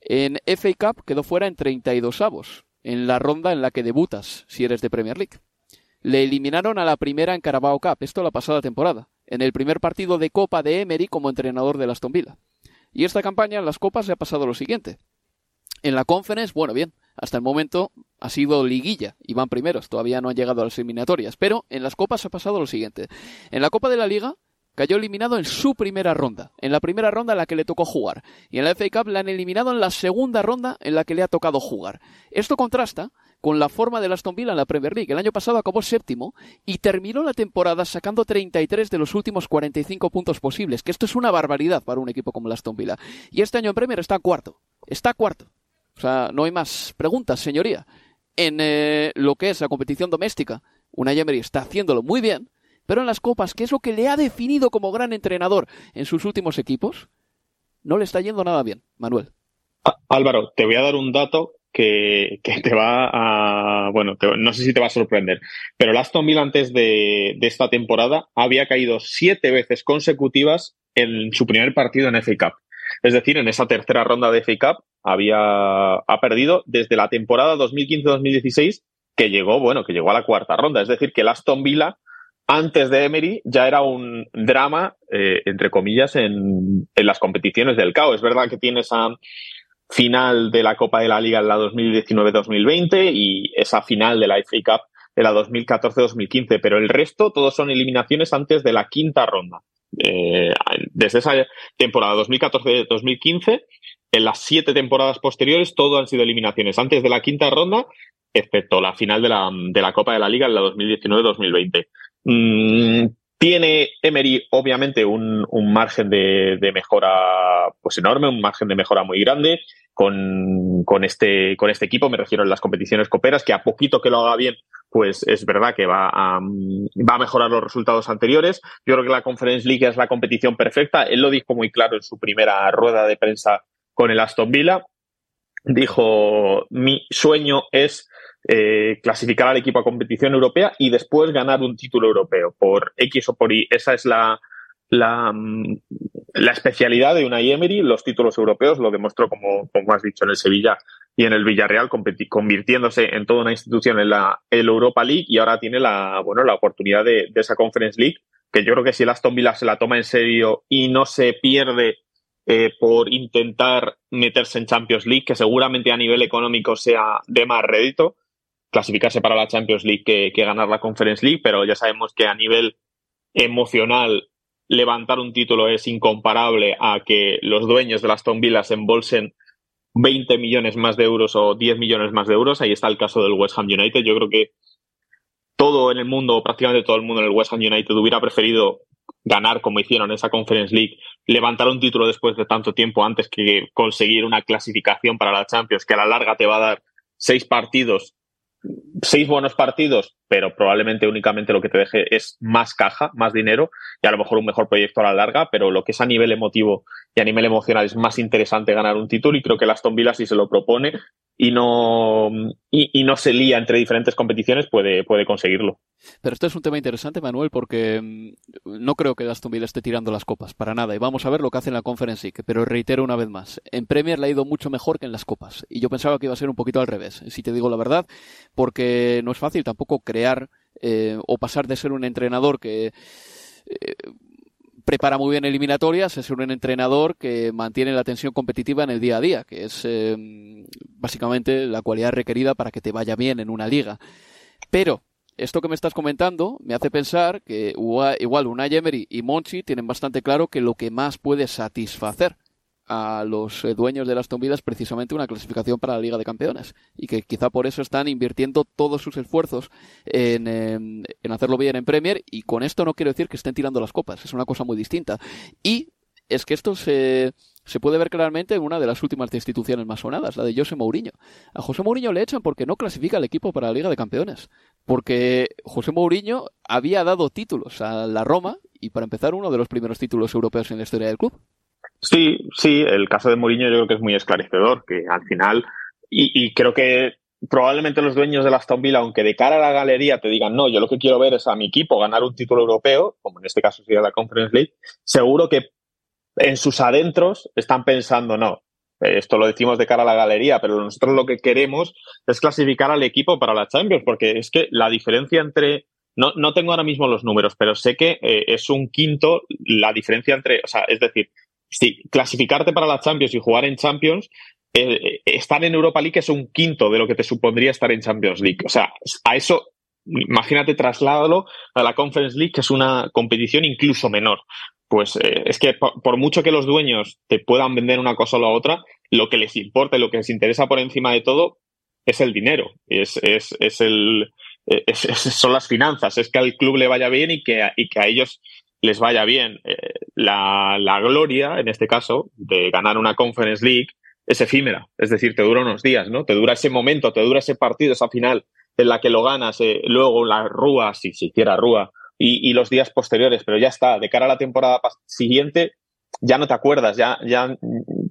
En FA Cup quedó fuera en 32 avos, en la ronda en la que debutas si eres de Premier League. Le eliminaron a la primera en Carabao Cup, esto la pasada temporada, en el primer partido de Copa de Emery como entrenador del Aston Villa. Y esta campaña en las Copas se ha pasado lo siguiente. En la Conference, bueno, bien, hasta el momento ha sido liguilla y van primeros, todavía no han llegado a las eliminatorias, pero en las copas ha pasado lo siguiente. En la Copa de la Liga cayó eliminado en su primera ronda, en la primera ronda en la que le tocó jugar, y en la FA Cup la han eliminado en la segunda ronda en la que le ha tocado jugar. Esto contrasta con la forma del Aston Villa en la Premier League. El año pasado acabó séptimo y terminó la temporada sacando 33 de los últimos 45 puntos posibles, que esto es una barbaridad para un equipo como el Aston Villa. Y este año en Premier está cuarto, está cuarto. O sea, no hay más preguntas, señoría. En eh, lo que es la competición doméstica, Unai Emery está haciéndolo muy bien, pero en las copas, que es lo que le ha definido como gran entrenador en sus últimos equipos, no le está yendo nada bien, Manuel. Álvaro, te voy a dar un dato que, te va a. Bueno, no sé si te va a sorprender, pero el Aston Villa antes de, de, esta temporada había caído siete veces consecutivas en su primer partido en FA Cup. Es decir, en esa tercera ronda de FA Cup había ha perdido desde la temporada 2015-2016 que llegó, bueno, que llegó a la cuarta ronda. Es decir, que el Aston Villa antes de Emery ya era un drama, eh, entre comillas, en, las competiciones del CAO. Es verdad que tiene esa final de la Copa de la Liga en la 2019-2020 y esa final de la FA Cup de la 2014-2015, pero el resto todos son eliminaciones antes de la quinta ronda. Eh, desde esa temporada 2014-2015, en las siete temporadas posteriores, todo han sido eliminaciones antes de la quinta ronda, excepto la final de la, de la Copa de la Liga en la 2019-2020. Mm, tiene Emery, obviamente, un, un margen de, mejora pues enorme, un margen de mejora muy grande con, con, este, con este equipo. Me refiero en las competiciones coperas, que a poquito que lo haga bien, pues es verdad que va a, va a mejorar los resultados anteriores. Yo creo que la Conference League es la competición perfecta. Él lo dijo muy claro en su primera rueda de prensa con el Aston Villa. Dijo, mi sueño es eh, clasificar al equipo a competición europea y después ganar un título europeo por X o por Y. Esa es la, la, la especialidad de una Emery. Los títulos europeos lo demostró, como, como has dicho, en el Sevilla y en el Villarreal, convirtiéndose en toda una institución en la el Europa League y ahora tiene la, bueno, la oportunidad de, de esa Conference League, que yo creo que si el Aston Villa se la toma en serio y no se pierde eh, por intentar meterse en Champions League, que seguramente a nivel económico sea de más rédito, clasificarse para la Champions League que, que, ganar la Conference League, pero ya sabemos que a nivel emocional levantar un título es incomparable a que los dueños de las Aston Villa se embolsen 20 millones más de euros o 10 millones más de euros. Ahí está el caso del West Ham United. Yo creo que todo en el mundo, prácticamente todo el mundo en el West Ham United hubiera preferido ganar como hicieron esa Conference League, levantar un título después de tanto tiempo antes que conseguir una clasificación para la Champions, que a la larga te va a dar seis partidos seis buenos partidos, pero probablemente únicamente lo que te deje es más caja, más dinero y a lo mejor un mejor proyecto a la larga, pero lo que es a nivel emotivo y a nivel emocional es más interesante ganar un título y creo que el Aston Villa si se lo propone y no, y, no se lía entre diferentes competiciones, puede, puede conseguirlo. Pero esto es un tema interesante, Manuel, porque mm, no creo que Aston Villa esté tirando las copas, para nada. Y vamos a ver lo que hace en la Conference League. Pero reitero una vez más, en Premier le ha ido mucho mejor que en las copas. Y yo pensaba que iba a ser un poquito al revés, si te digo la verdad, porque no es fácil tampoco crear eh, o pasar de ser un entrenador que... Eh, prepara muy bien eliminatorias, es un entrenador que mantiene la tensión competitiva en el día a día, que es eh, básicamente la cualidad requerida para que te vaya bien en una liga. Pero esto que me estás comentando me hace pensar que igual Unai Emery y Monchi tienen bastante claro que lo que más puede satisfacer a los eh, dueños de las Aston es precisamente una clasificación para la Liga de Campeones y que quizá por eso están invirtiendo todos sus esfuerzos en, en, en, hacerlo bien en Premier y con esto no quiero decir que estén tirando las copas, es una cosa muy distinta. Y es que esto se, se puede ver claramente en una de las últimas destituciones más sonadas, la de José Mourinho. A José Mourinho le echan porque no clasifica el equipo para la Liga de Campeones. Porque José Mourinho había dado títulos a la Roma y para empezar uno de los primeros títulos europeos en la historia del club. Sí, sí, el caso de Mourinho yo creo que es muy esclarecedor, que al final, y, creo que probablemente los dueños de la Aston Villa, aunque de cara a la galería te digan, no, yo lo que quiero ver es a mi equipo ganar un título europeo, como en este caso sería la Conference League, seguro que en sus adentros están pensando, no, esto lo decimos de cara a la galería, pero nosotros lo que queremos es clasificar al equipo para la Champions, porque es que la diferencia entre, no, no tengo ahora mismo los números, pero sé que eh, es un quinto la diferencia entre, o sea, es decir, si clasificarte para la Champions y jugar en Champions, eh, estar en Europa League es un quinto de lo que te supondría estar en Champions League. O sea, a eso, imagínate trasládalo a la Conference League, que es una competición incluso menor. Pues eh, es que por, mucho que los dueños te puedan vender una cosa o la otra, lo que les importa y lo que les interesa por encima de todo es el dinero, es, es, es el, es, son las finanzas, es que al club le vaya bien y que, y que a ellos les vaya bien. Eh, la, la gloria, en este caso, de ganar una Conference League, es efímera, es decir, te dura unos días, ¿no? Te dura ese momento, te dura ese partido, esa final en la que lo ganas, eh, luego la rúa, si siquiera rúa, y, los días posteriores, pero ya está, de cara a la temporada siguiente, ya no te acuerdas, ya, ya,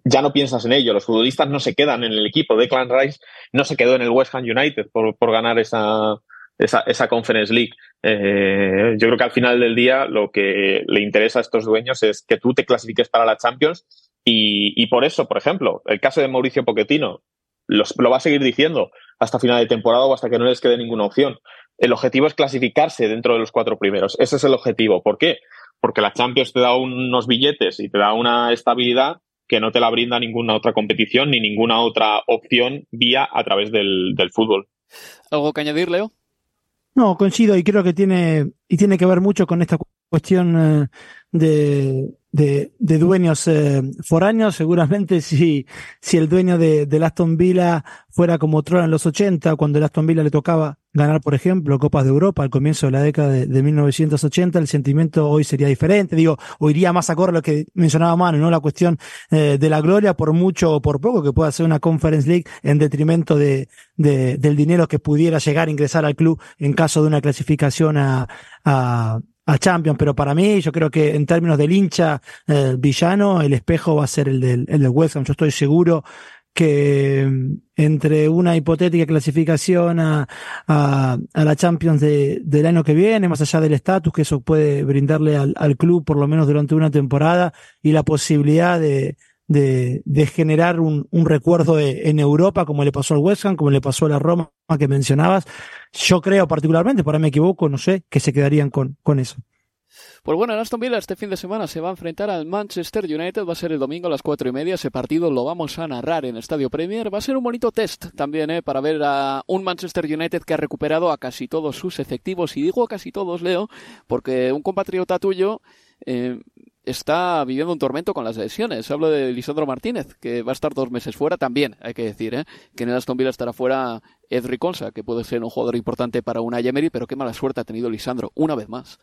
ya no piensas en ello, los futbolistas no se quedan en el equipo, Declan Rice no se quedó en el West Ham United por, por ganar esa, esa, esa Conference League. Eh, yo creo que al final del día lo que le interesa a estos dueños es que tú te clasifiques para la Champions y, y por eso, por ejemplo, el caso de Mauricio Pochettino los, lo va a seguir diciendo hasta final de temporada o hasta que no les quede ninguna opción. El objetivo es clasificarse dentro de los cuatro primeros. Ese es el objetivo. ¿Por qué? Porque la Champions te da unos billetes y te da una estabilidad que no te la brinda ninguna otra competición ni ninguna otra opción vía a través del, del fútbol. ¿Algo que añadir, Leo? No, coincido y creo que tiene, y tiene que ver mucho con esta cuestión eh, de, de, de, dueños eh, foráneos. Seguramente si, si el dueño de, de Aston Villa fuera como Troll en los 80, cuando el Aston Villa le tocaba ganar, por ejemplo, Copas de Europa al comienzo de la década de, de 1980, el sentimiento hoy sería diferente. Digo, o iría más acorde a lo que mencionaba Manu, ¿no? La cuestión eh, de la gloria, por mucho o por poco que pueda ser una Conference League en detrimento de, de, del dinero que pudiera llegar a ingresar al club en caso de una clasificación a, a a Champions, pero para mí yo creo que en términos del hincha eh, villano, el espejo va a ser el del, el del West Ham. Yo estoy seguro que mm, entre una hipotética clasificación a, a, a la Champions de, del año que viene, más allá del estatus que eso puede brindarle al, al, club por lo menos durante una temporada y la posibilidad de, de, generar un, un recuerdo en Europa, como le pasó al West Ham, como le pasó a la Roma que mencionabas. Yo creo particularmente, por ahí me equivoco, no sé, que se quedarían con, con eso. Pues bueno, en Aston Villa este fin de semana se va a enfrentar al Manchester United, va a ser el domingo a las cuatro y media, ese partido lo vamos a narrar en Estadio Premier, va a ser un bonito test también ¿eh? para ver a un Manchester United que ha recuperado a casi todos sus efectivos, y digo a casi todos, Leo, porque un compatriota tuyo eh, está viviendo un tormento con las lesiones. Hablo de Lisandro Martínez, que va a estar dos meses fuera también, hay que decir, ¿eh? que en el Aston Villa estará fuera Ed Riconsa, que puede ser un jugador importante para una Emery, pero qué mala suerte ha tenido Lisandro, una vez más.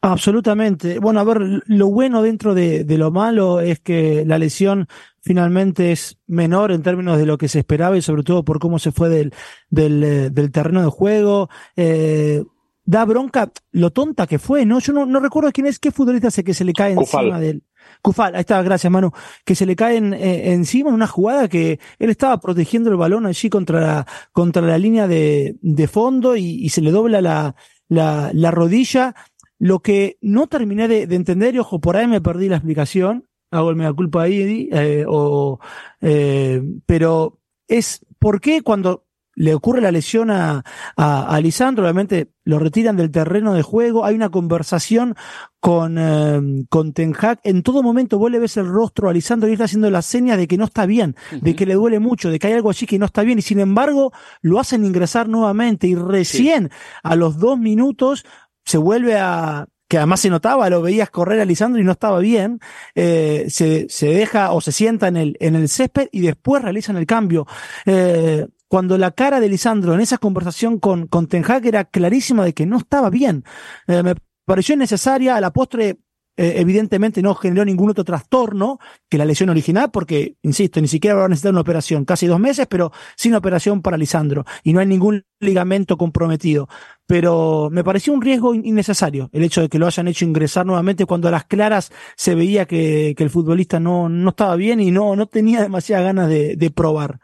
Absolutamente. Bueno, a ver, lo bueno dentro de, de, lo malo es que la lesión finalmente es menor en términos de lo que se esperaba y sobre todo por cómo se fue del, del, del terreno de juego. Eh, da bronca lo tonta que fue, ¿no? Yo no, no recuerdo quién es, qué futbolista sé que se le cae Kufal. encima del. Cufal, ahí está, gracias Manu, que se le cae en, eh, encima en una jugada que él estaba protegiendo el balón allí contra la, contra la línea de, de fondo y, y, se le dobla la, la, la, rodilla. Lo que no terminé de, de, entender, y ojo, por ahí me perdí la explicación, hago el mea culpa ahí, eh, o, eh, pero es por qué cuando le ocurre la lesión a, a, a, Lisandro, obviamente lo retiran del terreno de juego, hay una conversación con, eh, con Ten Hag, en todo momento vos le ves el rostro a Lisandro y está haciendo la seña de que no está bien, uh -huh. de que le duele mucho, de que hay algo allí que no está bien, y sin embargo lo hacen ingresar nuevamente y recién sí. a los dos minutos se vuelve a, que además se notaba, lo veías correr a Lisandro y no estaba bien, eh, se, se deja o se sienta en el, en el césped y después realizan el cambio. Eh, cuando la cara de Lisandro en esa conversación con, con Ten Hag era clarísima de que no estaba bien. Eh, me pareció necesaria, a la postre eh, evidentemente no generó ningún otro trastorno que la lesión original, porque, insisto, ni siquiera va a necesitar una operación, casi dos meses, pero sin operación para Lisandro, y no hay ningún ligamento comprometido. Pero me pareció un riesgo innecesario el hecho de que lo hayan hecho ingresar nuevamente cuando a las claras se veía que, que el futbolista no, no estaba bien y no, no tenía demasiadas ganas de, de probar.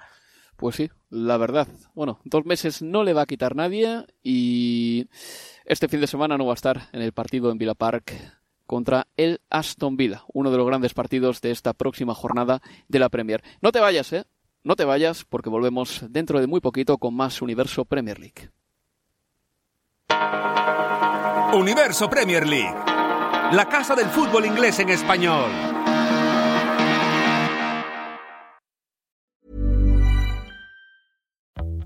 Pues sí, la verdad. Bueno, dos meses no le va a quitar nadie y este fin de semana no va a estar en el partido en Villa Park contra el Aston Villa, uno de los grandes partidos de esta próxima jornada de la Premier. No te vayas, ¿eh? No te vayas porque volvemos dentro de muy poquito con más Universo Premier League. Universo Premier League, la casa del fútbol inglés en español.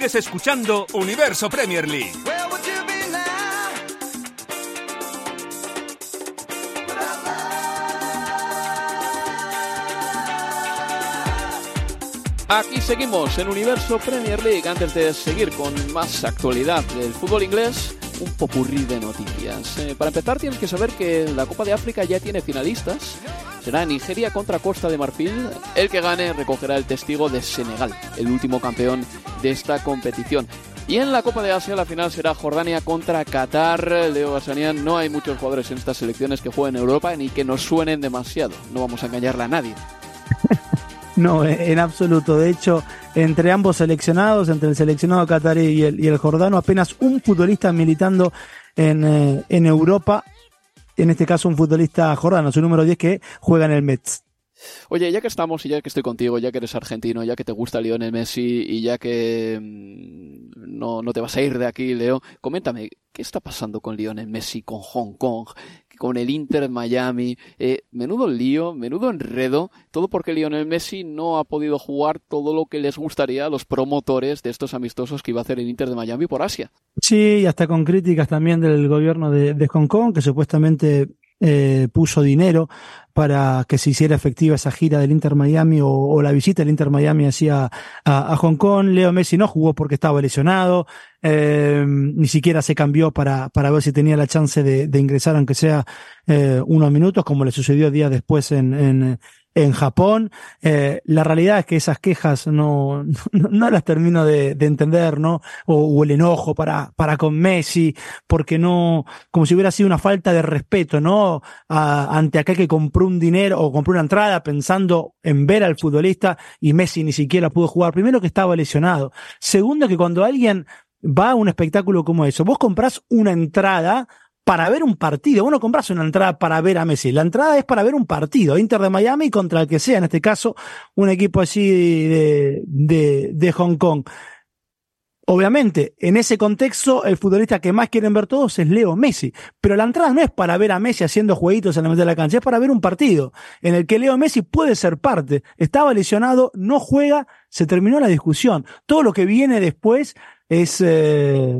Sigues escuchando Universo Premier League. Aquí seguimos en Universo Premier League. Antes de seguir con más actualidad del fútbol inglés, un popurrí de noticias. Eh, para empezar, tienes que saber que la Copa de África ya tiene finalistas. Será Nigeria contra Costa de Marfil. El que gane recogerá el testigo de Senegal, el último campeón de esta competición. Y en la Copa de Asia la final será Jordania contra Qatar. Leo Basanian, no hay muchos jugadores en estas selecciones que jueguen en Europa ni que nos suenen demasiado. No vamos a engañarle a nadie. No, en absoluto. De hecho, entre ambos seleccionados, entre el seleccionado catarí y el, y el jordano, apenas un futbolista militando en, eh, en Europa. En este caso, un futbolista jordano, su número 10, que juega en el Mets. Oye, ya que estamos y ya que estoy contigo, ya que eres argentino, ya que te gusta Lionel Messi y ya que mm, no, no te vas a ir de aquí, Leo, coméntame, ¿qué está pasando con Lionel Messi, con Hong Kong, con el Inter Miami? Eh, menudo lío, menudo enredo, todo porque Lionel Messi no ha podido jugar todo lo que les gustaría a los promotores de estos amistosos que iba a hacer el Inter de Miami por Asia. Sí, y hasta con críticas también del gobierno de, Hong Kong, que supuestamente eh, puso dinero para que se hiciera efectiva esa gira del Inter Miami o, la visita del Inter Miami hacia a, Hong Kong. Leo Messi no jugó porque estaba lesionado, eh, ni siquiera se cambió para, para ver si tenía la chance de, de ingresar, aunque sea eh, unos minutos, como le sucedió días después en, en, en Japón. Eh, la realidad es que esas quejas no, no, las termino de, de entender, ¿no? O, o, el enojo para, para con Messi, porque no, como si hubiera sido una falta de respeto, ¿no? Ante aquel que compró un dinero o compró una entrada pensando en ver al futbolista y Messi ni siquiera pudo jugar. Primero que estaba lesionado. Segundo que cuando alguien va a un espectáculo como eso, vos comprás una entrada para ver un partido. Vos no compras una entrada para ver a Messi. La entrada es para ver un partido. Inter de Miami contra el que sea. En este caso, un equipo así de, de, de Hong Kong. Obviamente, en ese contexto, el futbolista que más quieren ver todos es Leo Messi. Pero la entrada no es para ver a Messi haciendo jueguitos en la mitad de la cancha, es para ver un partido en el que Leo Messi puede ser parte. Estaba lesionado, no juega, se terminó la discusión. Todo lo que viene después es, eh,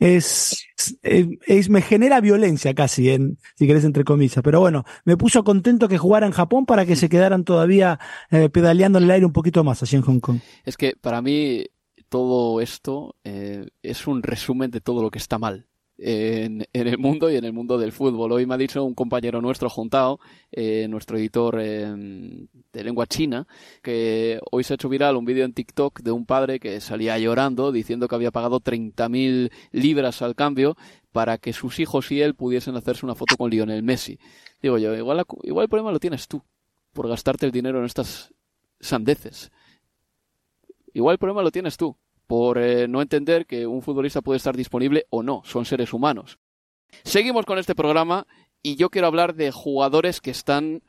es, es, es- me genera violencia casi, en, si querés entre comillas. Pero bueno, me puso contento que jugara en Japón para que se quedaran todavía eh, pedaleando en el aire un poquito más allí en Hong Kong. Es que para mí todo esto eh, es un resumen de todo lo que está mal en, el mundo y en el mundo del fútbol. Hoy me ha dicho un compañero nuestro, Juntao, eh, nuestro editor eh, de lengua china, que hoy se ha hecho viral un vídeo en TikTok de un padre que salía llorando diciendo que había pagado 30.000 libras al cambio para que sus hijos y él pudiesen hacerse una foto con Lionel Messi. Digo yo, igual, igual problema lo tienes tú por gastarte el dinero en estas sandeces. Igual problema lo tienes tú, por eh, no entender que un futbolista puede estar disponible o no, son seres humanos. Seguimos con este programa y yo quiero hablar de jugadores que están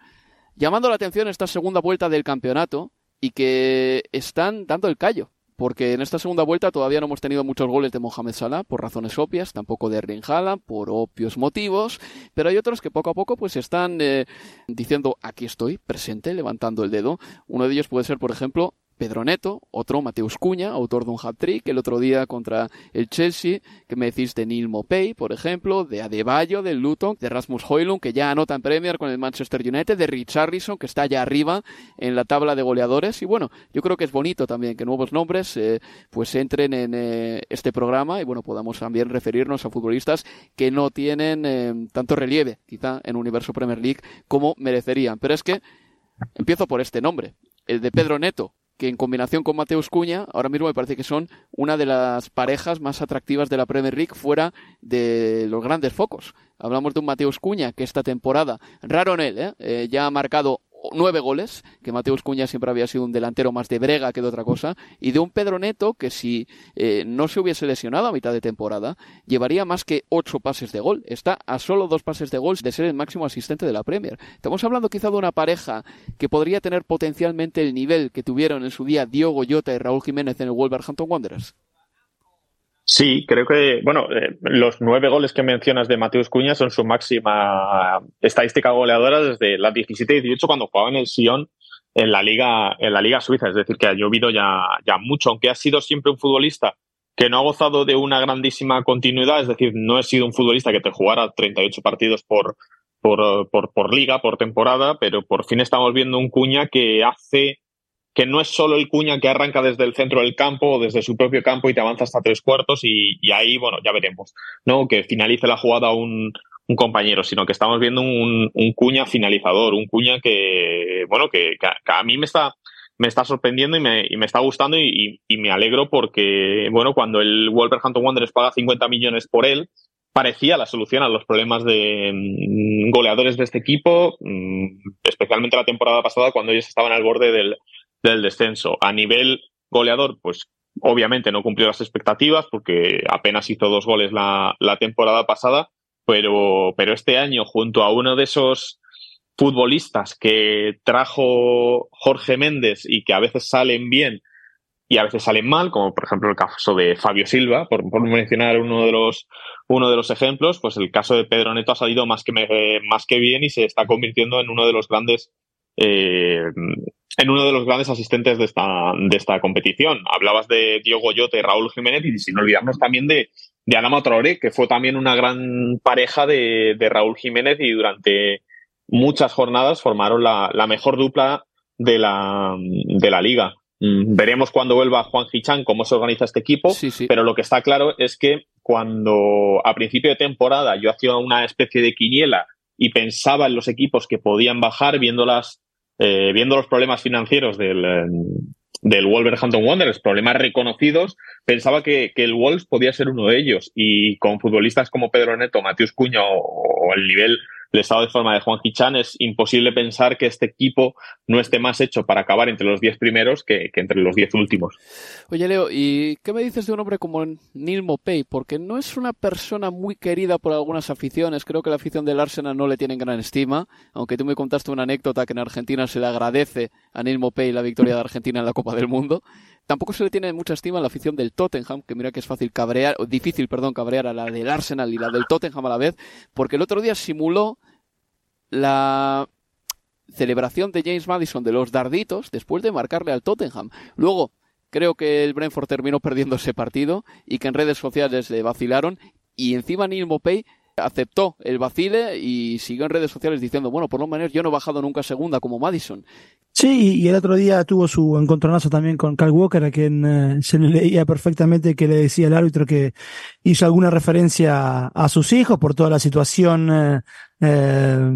llamando la atención en esta segunda vuelta del campeonato y que están dando el callo. Porque en esta segunda vuelta todavía no hemos tenido muchos goles de Mohamed Salah por razones obvias, tampoco de Erling por obvios motivos, pero hay otros que poco a poco pues están eh, diciendo aquí estoy, presente, levantando el dedo. Uno de ellos puede ser, por ejemplo, Pedro Neto, otro Mateus Cuña, autor de un hat-trick el otro día contra el Chelsea, que me decís de Neil Mopey, por ejemplo, de Adebayo, del Luton, de Rasmus Hoylund, que ya anota en Premier con el Manchester United, de Richarlison, que está allá arriba en la tabla de goleadores. Y bueno, yo creo que es bonito también que nuevos nombres eh, pues entren en eh, este programa y bueno, podamos también referirnos a futbolistas que no tienen eh, tanto relieve, quizá, en Universo Premier League como merecerían. Pero es que empiezo por este nombre, el de Pedro Neto, que en combinación con Mateus Cuña, ahora mismo me parece que son una de las parejas más atractivas de la Premier League fuera de los grandes focos. Hablamos de un Mateus Cuña que esta temporada, raro en él, ¿eh? Eh, ya ha marcado nueve goles, que Mateus Cuña siempre había sido un delantero más de brega que de otra cosa, y de un Pedro Neto que si eh, no se hubiese lesionado a mitad de temporada, llevaría más que ocho pases de gol. Está a solo dos pases de gol de ser el máximo asistente de la Premier. Estamos hablando quizá de una pareja que podría tener potencialmente el nivel que tuvieron en su día Diogo Jota y Raúl Jiménez en el Wolverhampton Wanderers. Sí, creo que, bueno, eh, los nueve goles que mencionas de Mateus Cuña son su máxima estadística goleadora desde las 17 y 18 cuando jugaba en el Sion en la liga, en la liga suiza. Es decir, que ha llovido ya, ya mucho, aunque ha sido siempre un futbolista que no ha gozado de una grandísima continuidad, es decir, no he sido un futbolista que te jugara 38 partidos por, por, por, por liga, por temporada, pero por fin estamos viendo un Cuña que hace que no es solo el Cuña que arranca desde el centro del campo o desde su propio campo y te avanza hasta tres cuartos y, ahí, bueno, ya veremos, ¿no? Que finalice la jugada un, un compañero, sino que estamos viendo un, Cuña finalizador, un Cuña que, bueno, que, a, mí me está, me está sorprendiendo y me, y me está gustando y me alegro porque, bueno, cuando el Wolverhampton Wanderers paga 50 millones por él, parecía la solución a los problemas de mm, goleadores de este equipo, mm, especialmente la temporada pasada cuando ellos estaban al borde del, del descenso. A nivel goleador, pues obviamente no cumplió las expectativas porque apenas hizo dos goles la, la temporada pasada, pero, pero este año junto a uno de esos futbolistas que trajo Jorge Méndez y que a veces salen bien y a veces salen mal, como por ejemplo el caso de Fabio Silva, por, por mencionar uno de los uno de los ejemplos, pues el caso de Pedro Neto ha salido más que más que bien y se está convirtiendo en uno de los grandes eh, en uno de los grandes asistentes de esta, de esta competición. Hablabas de Diogo Jota y Raúl Jiménez y sin olvidarnos también de, de Adama Traoré, que fue también una gran pareja de, de Raúl Jiménez y durante muchas jornadas formaron la, la mejor dupla de la, de la liga. Mm, Veremos cuando vuelva Juan Hichan cómo se organiza este equipo, pero lo que está claro es que cuando a principio de temporada yo hacía una especie de quiniela y pensaba en los equipos que podían bajar viendo las eh, viendo los problemas financieros del, eh, del Wolverhampton Wanderers, problemas reconocidos, pensaba que, que el Wolves podía ser uno de ellos. Y con futbolistas como Pedro Neto, Mateus Cuña o el nivel, el estado de forma de Juan Chan, es imposible pensar que este equipo no esté más hecho para acabar entre los 10 primeros que, que entre los 10 últimos. Oye, Leo, ¿y qué me dices de un hombre como Neil Mopey? Porque no es una persona muy querida por algunas aficiones. Creo que la afición del Arsenal no le tiene en gran estima. Aunque tú me contaste una anécdota que en Argentina se le agradece a Neil Mopey la victoria de Argentina en la Copa del Mundo. Tampoco se le tiene mucha estima la afición del Tottenham, que mira que es fácil cabrear, o difícil, perdón, cabrear a la del Arsenal y la del Tottenham a la vez, porque el otro día simuló la celebración de James Madison de los darditos después de marcarle al Tottenham. Luego, creo que el Brentford terminó perdiendo ese partido y que en redes sociales le vacilaron y encima Neil Mopey aceptó el vacile y siguió en redes sociales diciendo, bueno, por lo menos yo no he bajado nunca segunda como Madison. Sí, y el otro día tuvo su encontronazo también con Carl Walker, a quien eh, se le leía perfectamente que le decía el árbitro que hizo alguna referencia a, sus hijos por toda la situación eh, eh,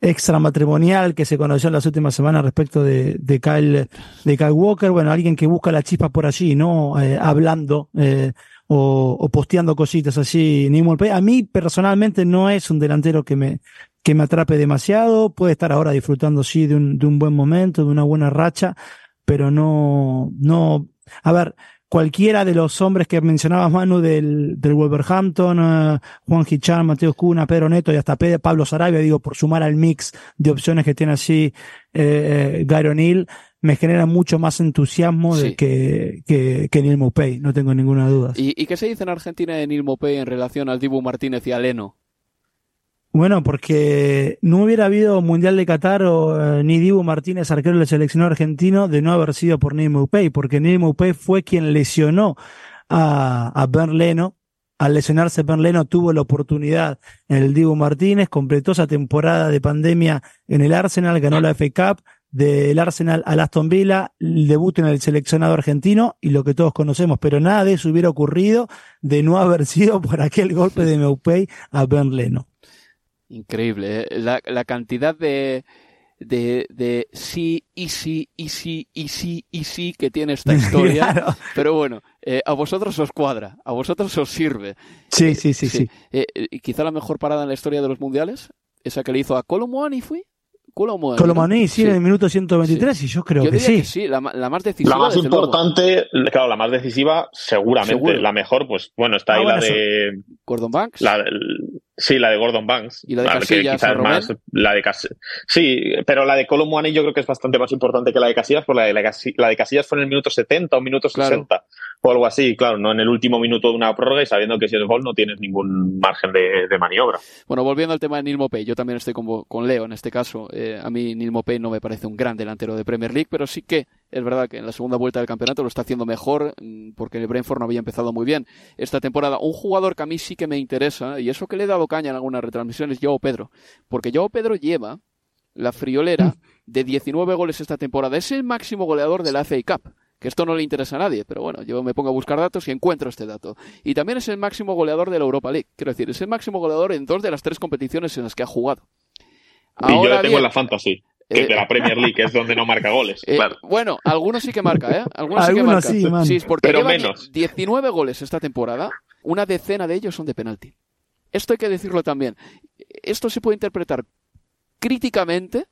extramatrimonial que se conoció en las últimas semanas respecto de, de, Kyle, de Kyle Walker. Bueno, alguien que busca la chispa por allí, ¿no? Eh, hablando eh, o, o, posteando cositas así. A mí personalmente no es un delantero que me, que me atrape demasiado. Puede estar ahora disfrutando, sí, de un, de un buen momento, de una buena racha, pero no, no, a ver, cualquiera de los hombres que mencionabas, Manu, del, del Wolverhampton, uh, Juan Hichan, Mateo Cuna, Pedro Neto y hasta Pablo Sarabia, digo, por sumar al mix de opciones que tiene así eh, Gary O'Neill, me genera mucho más entusiasmo Sí. de que, que, que Neil no tengo ninguna duda. ¿Y, y qué se dice en Argentina de Neil Mopey en relación al Dibu Martínez y a Leno? Bueno, porque no hubiera habido Mundial de Qatar o eh, ni Dibu Martínez, arquero del seleccionado argentino, de no haber sido por Neil Maupay, porque Neil Maupay fue quien lesionó a, a Ben Leno. Al lesionarse Ben Leno tuvo la oportunidad en el Dibu Martínez, completó esa temporada de pandemia en el Arsenal, ganó la FA Cup, del Arsenal al Aston Villa, el debut en el seleccionado argentino y lo que todos conocemos, pero nada de eso hubiera ocurrido de no haber sido por aquel golpe de Maupay a Ben Leno. Increíble, ¿eh? la, la cantidad de, de, de sí y sí y sí y sí y sí que tiene esta historia. Claro. Pero bueno, eh, a vosotros os cuadra, a vosotros os sirve. Sí, sí, sí, sí. Eh, eh, quizá la mejor parada en la historia de los mundiales, esa que le hizo a Colomwani fue. Colomwani, ¿no? Colomaní, sí, en el minuto 123 y yo creo Yo que diría sí. que sí, la, más decisiva. La más luego. importante, claro, la más decisiva, seguramente. Seguro. La mejor, pues bueno, está Ah, ahí bueno, la de. Gordon Banks. La, sí, la de Gordon Banks. Y la de que Casillas, más. La de Cas- Sí, pero la de Colomwani yo creo que es bastante más importante que la de Casillas, porque la de, la, Casi- la de Casillas fue en el minuto 70 o minuto 60 o algo así, claro, no en el último minuto de una prórroga y sabiendo que si es gol no tienes ningún margen de, de maniobra. Bueno, volviendo al tema de Neil Mopey, yo también estoy con, con Leo en este caso. Eh, a mí Neil Mopey no me parece un gran delantero de Premier League, pero sí que es verdad que en la segunda vuelta del campeonato lo está haciendo mejor mm, porque el Brentford no había empezado muy bien esta temporada. Un jugador que a mí sí que me interesa, y eso que le he dado caña en algunas retransmisiones, Joao Pedro, porque Joao Pedro lleva la friolera de 19 goles esta temporada. Es el máximo goleador de la FA Cup. Que esto no le interesa a nadie, pero bueno, yo me pongo a buscar datos y encuentro este dato. Y también es el máximo goleador de la Europa League. Quiero decir, es el máximo goleador en dos de las tres competiciones en las que ha jugado. y yo le tengo bien, en la fantasy, que eh, de la Premier League, que es donde no marca goles. eh, claro. Bueno, algunos sí que marca, ¿eh? Algunos sí que marca. sí. Sí, porque Pero lleva menos. 19 goles esta temporada, una decena de ellos son de penalti. Esto hay que decirlo también. Esto se puede interpretar críticamente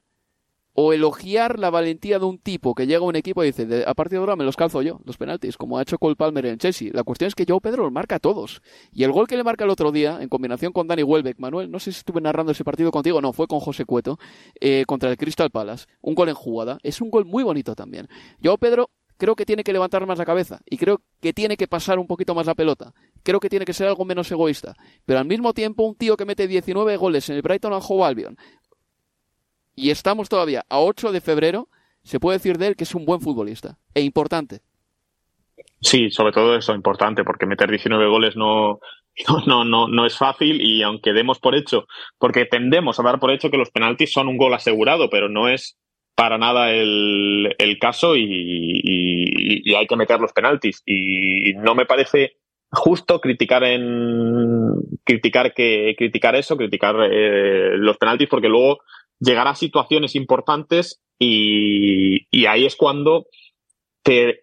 o elogiar la valentía de un tipo que llega a un equipo y dice, "De- a partir de ahora me los calzo yo, los penaltis, como ha hecho Cole Palmer en Chelsea. La cuestión es que Joe Pedro los marca a todos. Y el gol que le marca el otro día, en combinación con Dani Welbeck, Manuel, no sé si estuve narrando ese partido contigo, no, fue con José Cueto, eh, contra el Crystal Palace, un gol en jugada, es un gol muy bonito también. Joe Pedro creo que tiene que levantar más la cabeza y creo que tiene que pasar un poquito más la pelota. Creo que tiene que ser algo menos egoísta. Pero al mismo tiempo, un tío que mete 19 goles en el Brighton and Hove Albion y estamos todavía a 8 de febrero, se puede decir de él que es un buen futbolista e importante. Sí, sobre todo eso, importante, porque meter 19 goles no, no, no, no, es fácil y aunque demos por hecho, porque tendemos a dar por hecho que los penaltis son un gol asegurado, pero no es para nada el, el caso y hay que meter los penaltis. Y no me parece justo criticar en criticar que criticar eso, criticar eh, los penaltis, porque luego llegará situaciones importantes y, y ahí es cuando te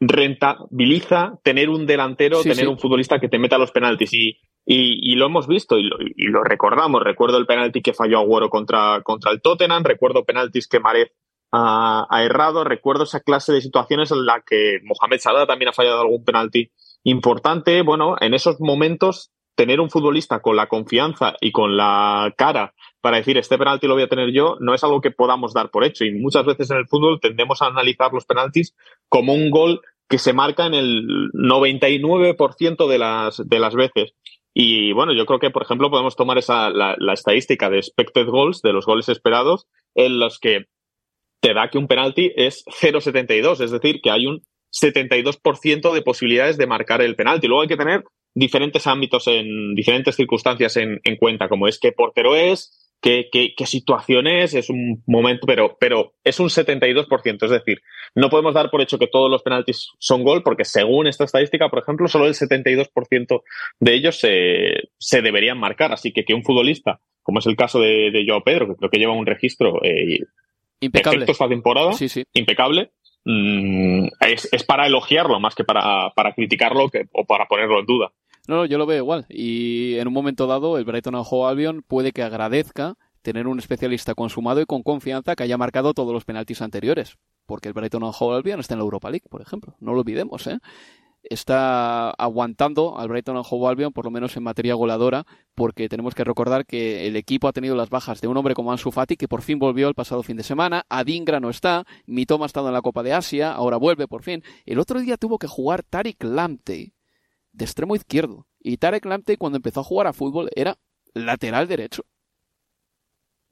rentabiliza tener un delantero, Sí, tener sí. un futbolista que te meta los penaltis. Y, y, y lo hemos visto y lo, y lo recordamos. Recuerdo el penalti que falló Agüero contra, contra el Tottenham, recuerdo penaltis que Marez ha, ha errado, recuerdo esa clase de situaciones en la que Mohamed Salah también ha fallado algún penalti importante. Bueno, en esos momentos tener un futbolista con la confianza y con la cara para decir este penalti lo voy a tener yo, no es algo que podamos dar por hecho. Y muchas veces en el fútbol tendemos a analizar los penaltis como un gol que se marca en el 99% de las, de las veces. Y bueno, yo creo que, por ejemplo, podemos tomar esa, la, estadística de expected goals, de los goles esperados, en los que te da que un penalti es 0,72, es decir, que hay un 72% de posibilidades de marcar el penalti. Luego hay que tener diferentes ámbitos en diferentes circunstancias en, en cuenta, como es qué portero es, qué, qué, qué, situación es, es un momento, pero, pero es un 72%. Es decir, no podemos dar por hecho que todos los penaltis son gol, porque según esta estadística, por ejemplo, solo el 72% de ellos se, se deberían marcar. Así que que un futbolista, como es el caso de, de Joao Pedro, que creo que lleva un registro eh, impecable esta temporada, sí, sí. impecable, mm, es, es, para elogiarlo más que para, para criticarlo que, o para ponerlo en duda. No, yo lo veo igual. Y en un momento dado, el Brighton Hove Albion puede que agradezca tener un especialista consumado y con confianza que haya marcado todos los penaltis anteriores. Porque el Brighton Hove Albion está en la Europa League, por ejemplo. No lo olvidemos, ¿eh? Está aguantando al Brighton Hove Albion, por lo menos en materia goleadora, porque tenemos que recordar que el equipo ha tenido las bajas de un hombre como Ansu Fati, que por fin volvió el pasado fin de semana, Adingra no está, Mitoma ha estado en la Copa de Asia, ahora vuelve por fin. El otro día tuvo que jugar Tariq Lamptey, de extremo izquierdo. Y Tarek Lamptey cuando empezó a jugar a fútbol era lateral derecho.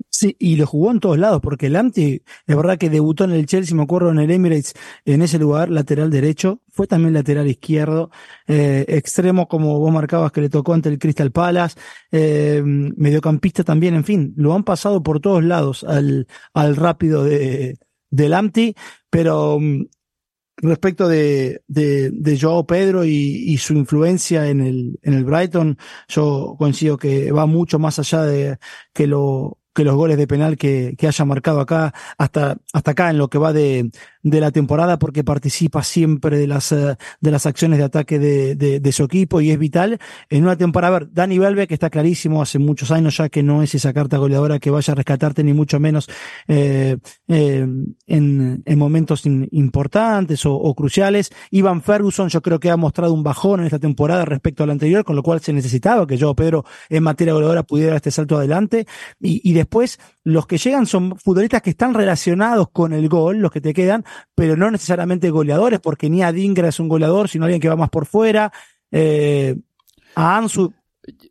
Sí, y lo jugó en todos lados, porque Lamptey, es verdad que debutó en el Chelsea, me acuerdo, en el Emirates, en ese lugar, lateral derecho, fue también lateral izquierdo, eh, extremo como vos marcabas que le tocó ante el Crystal Palace, eh, mediocampista también, en fin, lo han pasado por todos lados al, al rápido de, de pero respecto de, de, de Joao Pedro y, y, su influencia en el, en el Brighton, yo coincido que va mucho más allá de que lo que los goles de penal que, que haya marcado acá, hasta, hasta acá en lo que va de, de la temporada, porque participa siempre de las, de las acciones de ataque de, de, su equipo y es vital en una temporada. A ver, Dani Belve, que está clarísimo hace muchos años ya que no es esa carta goleadora que vaya a rescatarte, ni mucho menos eh, eh, en, en momentos importantes o, o, cruciales. Ivan Ferguson, yo creo que ha mostrado un bajón en esta temporada respecto a la anterior, con lo cual se necesitaba que yo, Pedro, en materia goleadora pudiera dar este salto adelante. Y, y después, los que llegan son futbolistas que están relacionados con el gol, los que te quedan, pero no necesariamente goleadores, porque ni Adingra es un goleador, sino alguien que va más por fuera. Eh, a Ansu,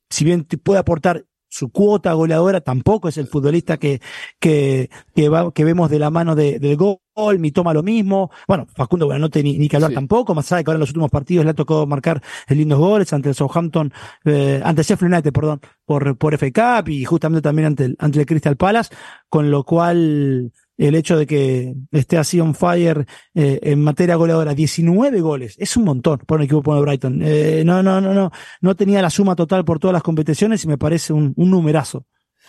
si bien puede aportar su cuota goleadora, tampoco es el futbolista que, que, que, vemos de la mano de, del gol. Mi toma lo mismo. Bueno, Facundo Buenanote ni, ni que hablar sí. tampoco, más allá de que ahora en los últimos partidos le ha tocado marcar lindos goles ante el Southampton, eh, ante el Sheffield United, perdón, por, por FA Cup y justamente también ante el, ante el Crystal Palace, con lo cual, el hecho de que esté así on fire eh, en materia goleadora, 19 goles, es un montón por un equipo como Brighton. Eh, no, no, no, no, no tenía la suma total por todas las competiciones y me parece un, un numerazo.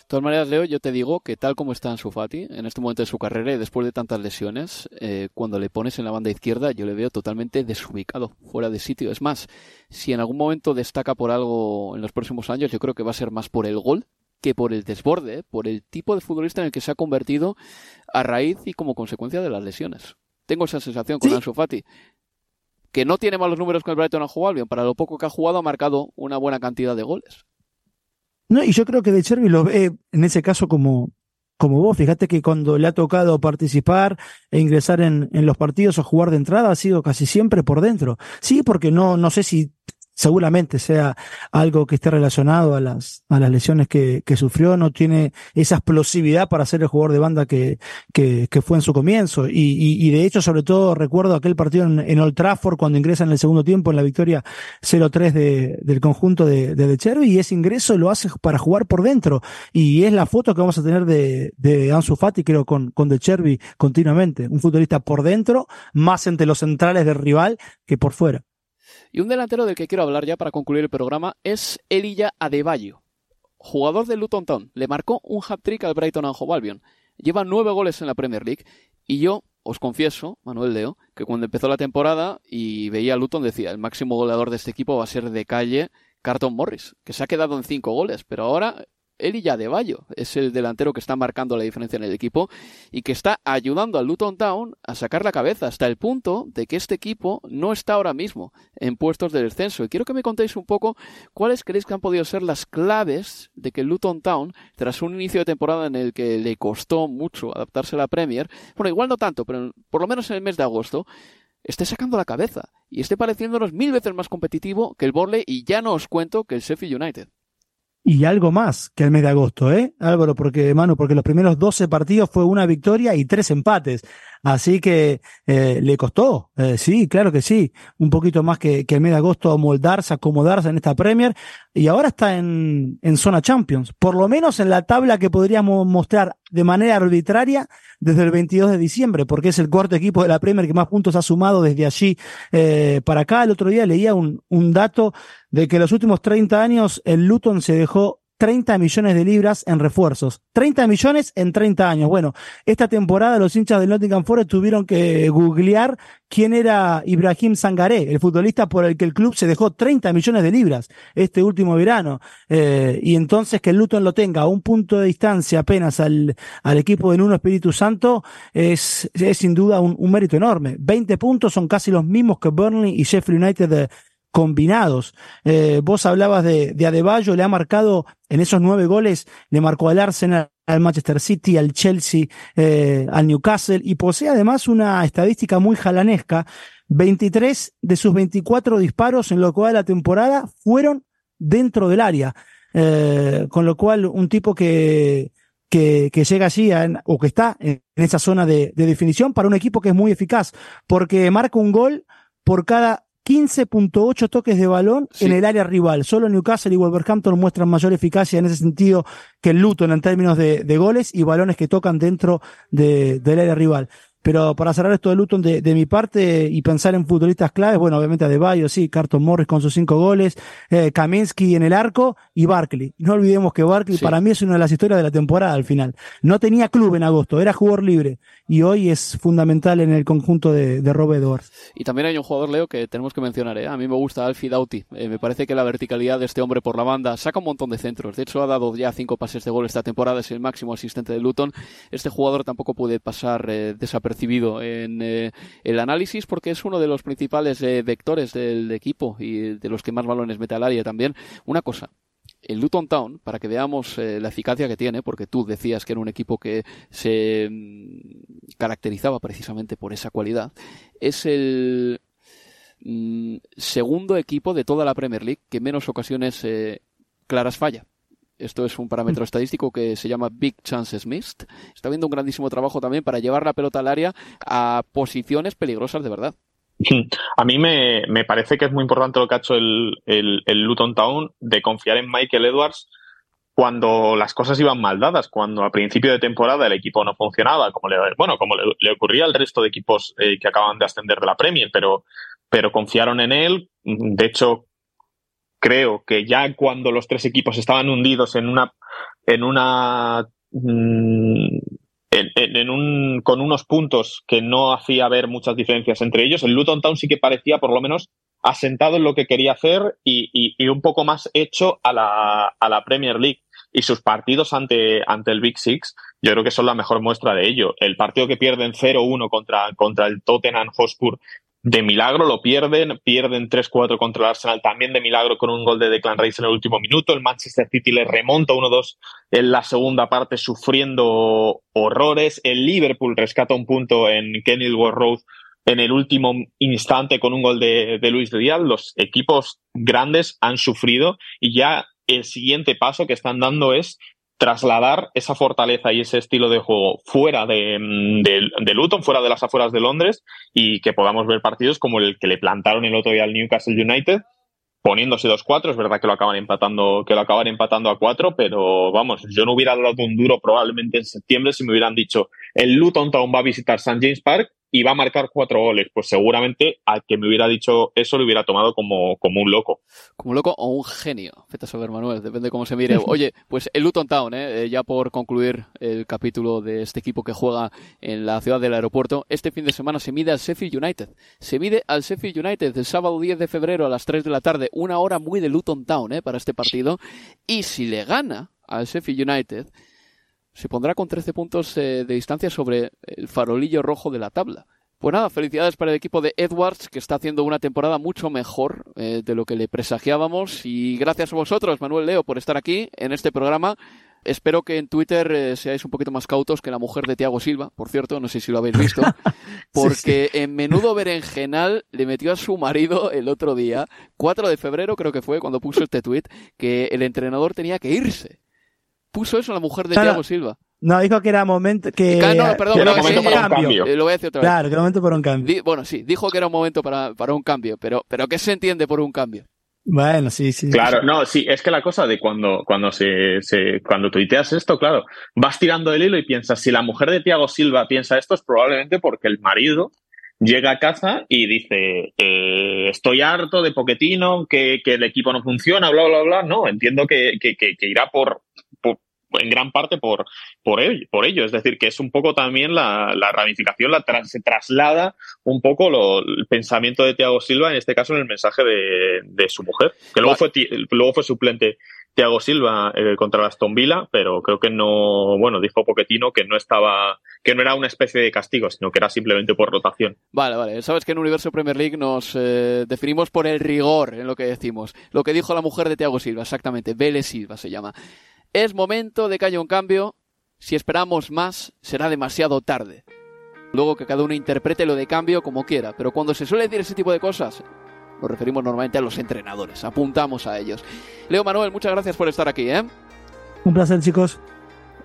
De todas maneras, Leo, yo te digo que tal como está en su Fati, en este momento de su carrera y después de tantas lesiones, eh, cuando le pones en la banda izquierda, yo le veo totalmente desubicado, fuera de sitio. Es más, si en algún momento destaca por algo en los próximos años, yo creo que va a ser más por el gol que por el desborde, por el tipo de futbolista en el que se ha convertido a raíz y como consecuencia de las lesiones. Tengo esa sensación con ¿Sí? Ansu Fati, que no tiene malos números con el Brighton a jugar bien, para lo poco que ha jugado ha marcado una buena cantidad de goles. No, y yo creo que De Chervi lo ve en ese caso como, como vos. Fíjate que cuando le ha tocado participar e ingresar en, en los partidos o jugar de entrada ha sido casi siempre por dentro. Sí, porque no, no sé si seguramente sea algo que esté relacionado a las, a las lesiones que, que sufrió, no tiene esa explosividad para ser el jugador de banda que, que, que fue en su comienzo. Y, y, y, de hecho, sobre todo, recuerdo aquel partido en, en, Old Trafford cuando ingresa en el segundo tiempo en la victoria 0-3 de, del conjunto de, de, de Cherby, y ese ingreso lo hace para jugar por dentro. Y es la foto que vamos a tener de, de Ansu Fati, creo, con, con De Cherby continuamente. Un futbolista por dentro, más entre los centrales del rival que por fuera. Y un delantero del que quiero hablar ya para concluir el programa es Elilla Adebayo, jugador del Luton Town. Le marcó un hat-trick al Brighton and Hove Albion. Lleva nueve goles en la Premier League y yo os confieso, Manuel Leo, que cuando empezó la temporada y veía a Luton decía el máximo goleador de este equipo va a ser de calle Carton Morris, que se ha quedado en cinco goles, pero ahora él y Yadebayo es el delantero que está marcando la diferencia en el equipo y que está ayudando al Luton Town a sacar la cabeza hasta el punto de que este equipo no está ahora mismo en puestos de descenso. Y quiero que me contéis un poco cuáles creéis que han podido ser las claves de que el Luton Town, tras un inicio de temporada en el que le costó mucho adaptarse a la Premier, bueno, igual no tanto, pero por lo menos en el mes de agosto, esté sacando la cabeza y esté pareciéndonos mil veces más competitivo que el Borley y ya no os cuento que el Sheffield United y algo más que el mes de agosto, ¿eh? Álvaro, porque, Manu, porque los primeros 12 partidos fue una victoria y tres empates. Así que eh, le costó, eh, sí, claro que sí, un poquito más que, que el mes de agosto amoldarse, acomodarse en esta Premier y ahora está en, en zona Champions, por lo menos en la tabla que podríamos mostrar de manera arbitraria desde el 22 de diciembre, porque es el cuarto equipo de la Premier que más puntos ha sumado desde allí eh, para acá. El otro día leía un, un dato de que los últimos 30 años el Luton se dejó 30 millones de libras en refuerzos. 30 millones en 30 años. Bueno, esta temporada los hinchas del Nottingham Forest tuvieron que googlear quién era Ibrahim Sangaré, el futbolista por el que el club se dejó 30 millones de libras este último verano. Eh, y entonces que el Luton lo tenga a un punto de distancia apenas al, al equipo de Nuno Espíritu Santo es, es sin duda un, un, mérito enorme. 20 puntos son casi los mismos que Burnley y Sheffield United de, combinados. Eh, vos hablabas de, de Adebayo, le ha marcado en esos nueve goles, le marcó al Arsenal, al Manchester City, al Chelsea, eh, al Newcastle y posee además una estadística muy jalanesca. 23 de sus 24 disparos en lo cual la temporada fueron dentro del área. Eh, con lo cual, un tipo que, que, que llega allí o que está en esa zona de, de definición para un equipo que es muy eficaz, porque marca un gol por cada 15.8 toques de balón sí. en el área rival. Solo Newcastle y Wolverhampton muestran mayor eficacia en ese sentido que el Luton en términos de, de goles y balones que tocan dentro de, del área rival. Pero para cerrar esto de Luton de, de, mi parte y pensar en futbolistas claves, bueno, obviamente a Bayo, sí, Carton Morris con sus cinco goles, eh, Kaminsky en el arco y Barkley. No olvidemos que Barkley sí. para mí es una de las historias de la temporada al final. No tenía club en agosto, era jugador libre y hoy es fundamental en el conjunto de, de Rob Edwards. Y también hay un jugador, Leo, que tenemos que mencionar, ¿eh? a mí me gusta Alfie Doughty. Eh, me parece que la verticalidad de este hombre por la banda saca un montón de centros. De hecho, ha dado ya cinco pases de gol esta temporada, es el máximo asistente de Luton. Este jugador tampoco puede pasar eh, desapercibido en eh, el análisis porque es uno de los principales eh, vectores del equipo y de los que más balones mete al área también. Una cosa, el Luton Town, para que veamos eh, la eficacia que tiene, porque tú decías que era un equipo que se mm, caracterizaba precisamente por esa cualidad, es el mm, segundo equipo de toda la Premier League que menos ocasiones claras falla. Esto es un parámetro estadístico que se llama Big Chances Missed. Está viendo un grandísimo trabajo también para llevar la pelota al área a posiciones peligrosas de verdad. A mí me, me, parece que es muy importante lo que ha hecho el, el, el, Luton Town de confiar en Michael Edwards cuando las cosas iban mal dadas, cuando a principio de temporada el equipo no funcionaba, como le, bueno, como le, le ocurría al resto de equipos eh, que acaban de ascender de la Premier, pero, pero confiaron en él. De hecho, creo que ya cuando los tres equipos estaban hundidos en una, en una, mmm, en, un, con unos puntos que no hacía ver muchas diferencias entre ellos, el Luton Town sí que parecía por lo menos asentado en lo que quería hacer y, y, y un poco más hecho a la, a la Premier League. Y sus partidos ante, ante el Big Six, yo creo que son la mejor muestra de ello. El partido que pierden 0-1 contra, contra el Tottenham Hotspur de milagro lo pierden, pierden 3-4 contra el Arsenal también de milagro con un gol de Declan Rice en el último minuto, el Manchester City le remonta 1-2 en la segunda parte sufriendo horrores, el Liverpool rescata un punto en Kenilworth Road en el último instante con un gol de, de Luis de Díaz, los equipos grandes han sufrido y ya el siguiente paso que están dando es trasladar esa fortaleza y ese estilo de juego fuera de, de, de, Luton, fuera de las afueras de Londres y que podamos ver partidos como el que le plantaron el otro día al Newcastle United poniéndose 2-4, es verdad que lo acaban empatando, que lo acaban empatando a 4, pero vamos, yo no hubiera dado un duro probablemente en septiembre si me hubieran dicho el Luton Town va a visitar St. James Park y va a marcar cuatro goles, pues seguramente al que me hubiera dicho eso lo hubiera tomado como, como un loco. Como un loco o un genio, Feta Sober Manuel, depende de cómo se mire. Oye, pues el Luton Town, ¿eh? ya por concluir el capítulo de este equipo que juega en la ciudad del aeropuerto, este fin de semana se mide al Sheffield United. Se mide al Sheffield United el sábado 10 de febrero a las 3 de la tarde, una hora muy de Luton Town ¿eh? para este partido. Y si le gana al Sheffield United, se pondrá con 13 puntos eh, de distancia sobre el farolillo rojo de la tabla. Pues nada, felicidades para el equipo de Edwards, que está haciendo una temporada mucho mejor eh, de lo que le presagiábamos. Y gracias a vosotros, Manuel Leo, por estar aquí en este programa. Espero que en Twitter eh, seáis un poquito más cautos que la mujer de Tiago Silva, por cierto, no sé si lo habéis visto, porque en menudo berenjenal le metió a su marido el otro día, 4 de febrero creo que fue cuando puso este tweet, que el entrenador tenía que irse. Puso eso la mujer de Claro. Tiago Silva. No, dijo que era momento que. Ah, no, perdón, que era momento sí, para un cambio. eh, Lo voy a decir otra vez. Claro, que era momento para un cambio. Di- bueno, sí, dijo que era un momento para, para un cambio, pero, pero ¿qué se entiende por un cambio? Bueno, sí, sí. Claro, no, sí, es que la cosa de cuando, cuando se, se- cuando tuiteas esto, claro, vas tirando el hilo y piensas, si la mujer de Tiago Silva piensa esto, es probablemente porque el marido llega a casa y dice, eh, estoy harto de Poquetino, que, que el equipo no funciona, bla, bla, bla. No, entiendo que, que, que- que irá por- en gran parte por, por, ello, por ello. Es decir, que es un poco también la, la ramificación, la tras- se traslada un poco lo- el pensamiento de Thiago Silva, en este caso en el mensaje de, de su mujer, que luego fue, ti- luego fue suplente Thiago Silva eh, contra el Aston Villa, pero creo que no, bueno, dijo Poquetino que no estaba, que no era una especie de castigo, sino que era simplemente por rotación. Vale, vale. Sabes que en Universo Premier League nos eh, definimos por el rigor en lo que decimos. Lo que dijo la mujer de Thiago Silva, exactamente. Vélez Silva se llama. Es momento de que haya un cambio. Si esperamos más, será demasiado tarde. Luego que cada uno interprete lo de cambio como quiera. Pero cuando se suele decir ese tipo de cosas, nos referimos normalmente a los entrenadores. Apuntamos a ellos. Leo Manuel, muchas gracias por estar aquí, ¿eh? Un placer, chicos.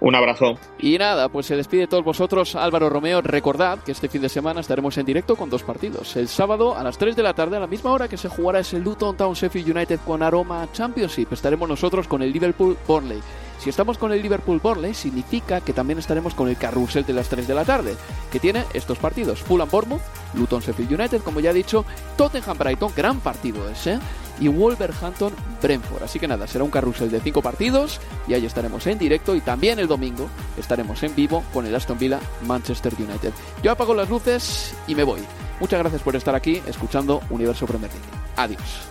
Un abrazo. Y nada, pues se despide de todos vosotros Álvaro Romeo. Recordad que este fin de semana estaremos en directo con dos partidos. El sábado a las 3 de la tarde, a la misma hora que se jugará ese Luton Town Sheffield United con aroma Championship. Estaremos nosotros con el Liverpool Burnley. Si estamos con el Liverpool Burnley, significa que también estaremos con el carrusel de las 3 de la tarde, que tiene estos partidos: Fulham Bournemouth, Luton Sheffield United, como ya he dicho, Tottenham Brighton, gran partido ese, y Wolverhampton Brentford. Así que nada, será un carrusel de 5 partidos y ahí estaremos en directo y también el domingo estaremos en vivo con el Aston Villa Manchester United. Yo apago las luces y me voy. Muchas gracias por estar aquí escuchando Universo Premier League. Adiós.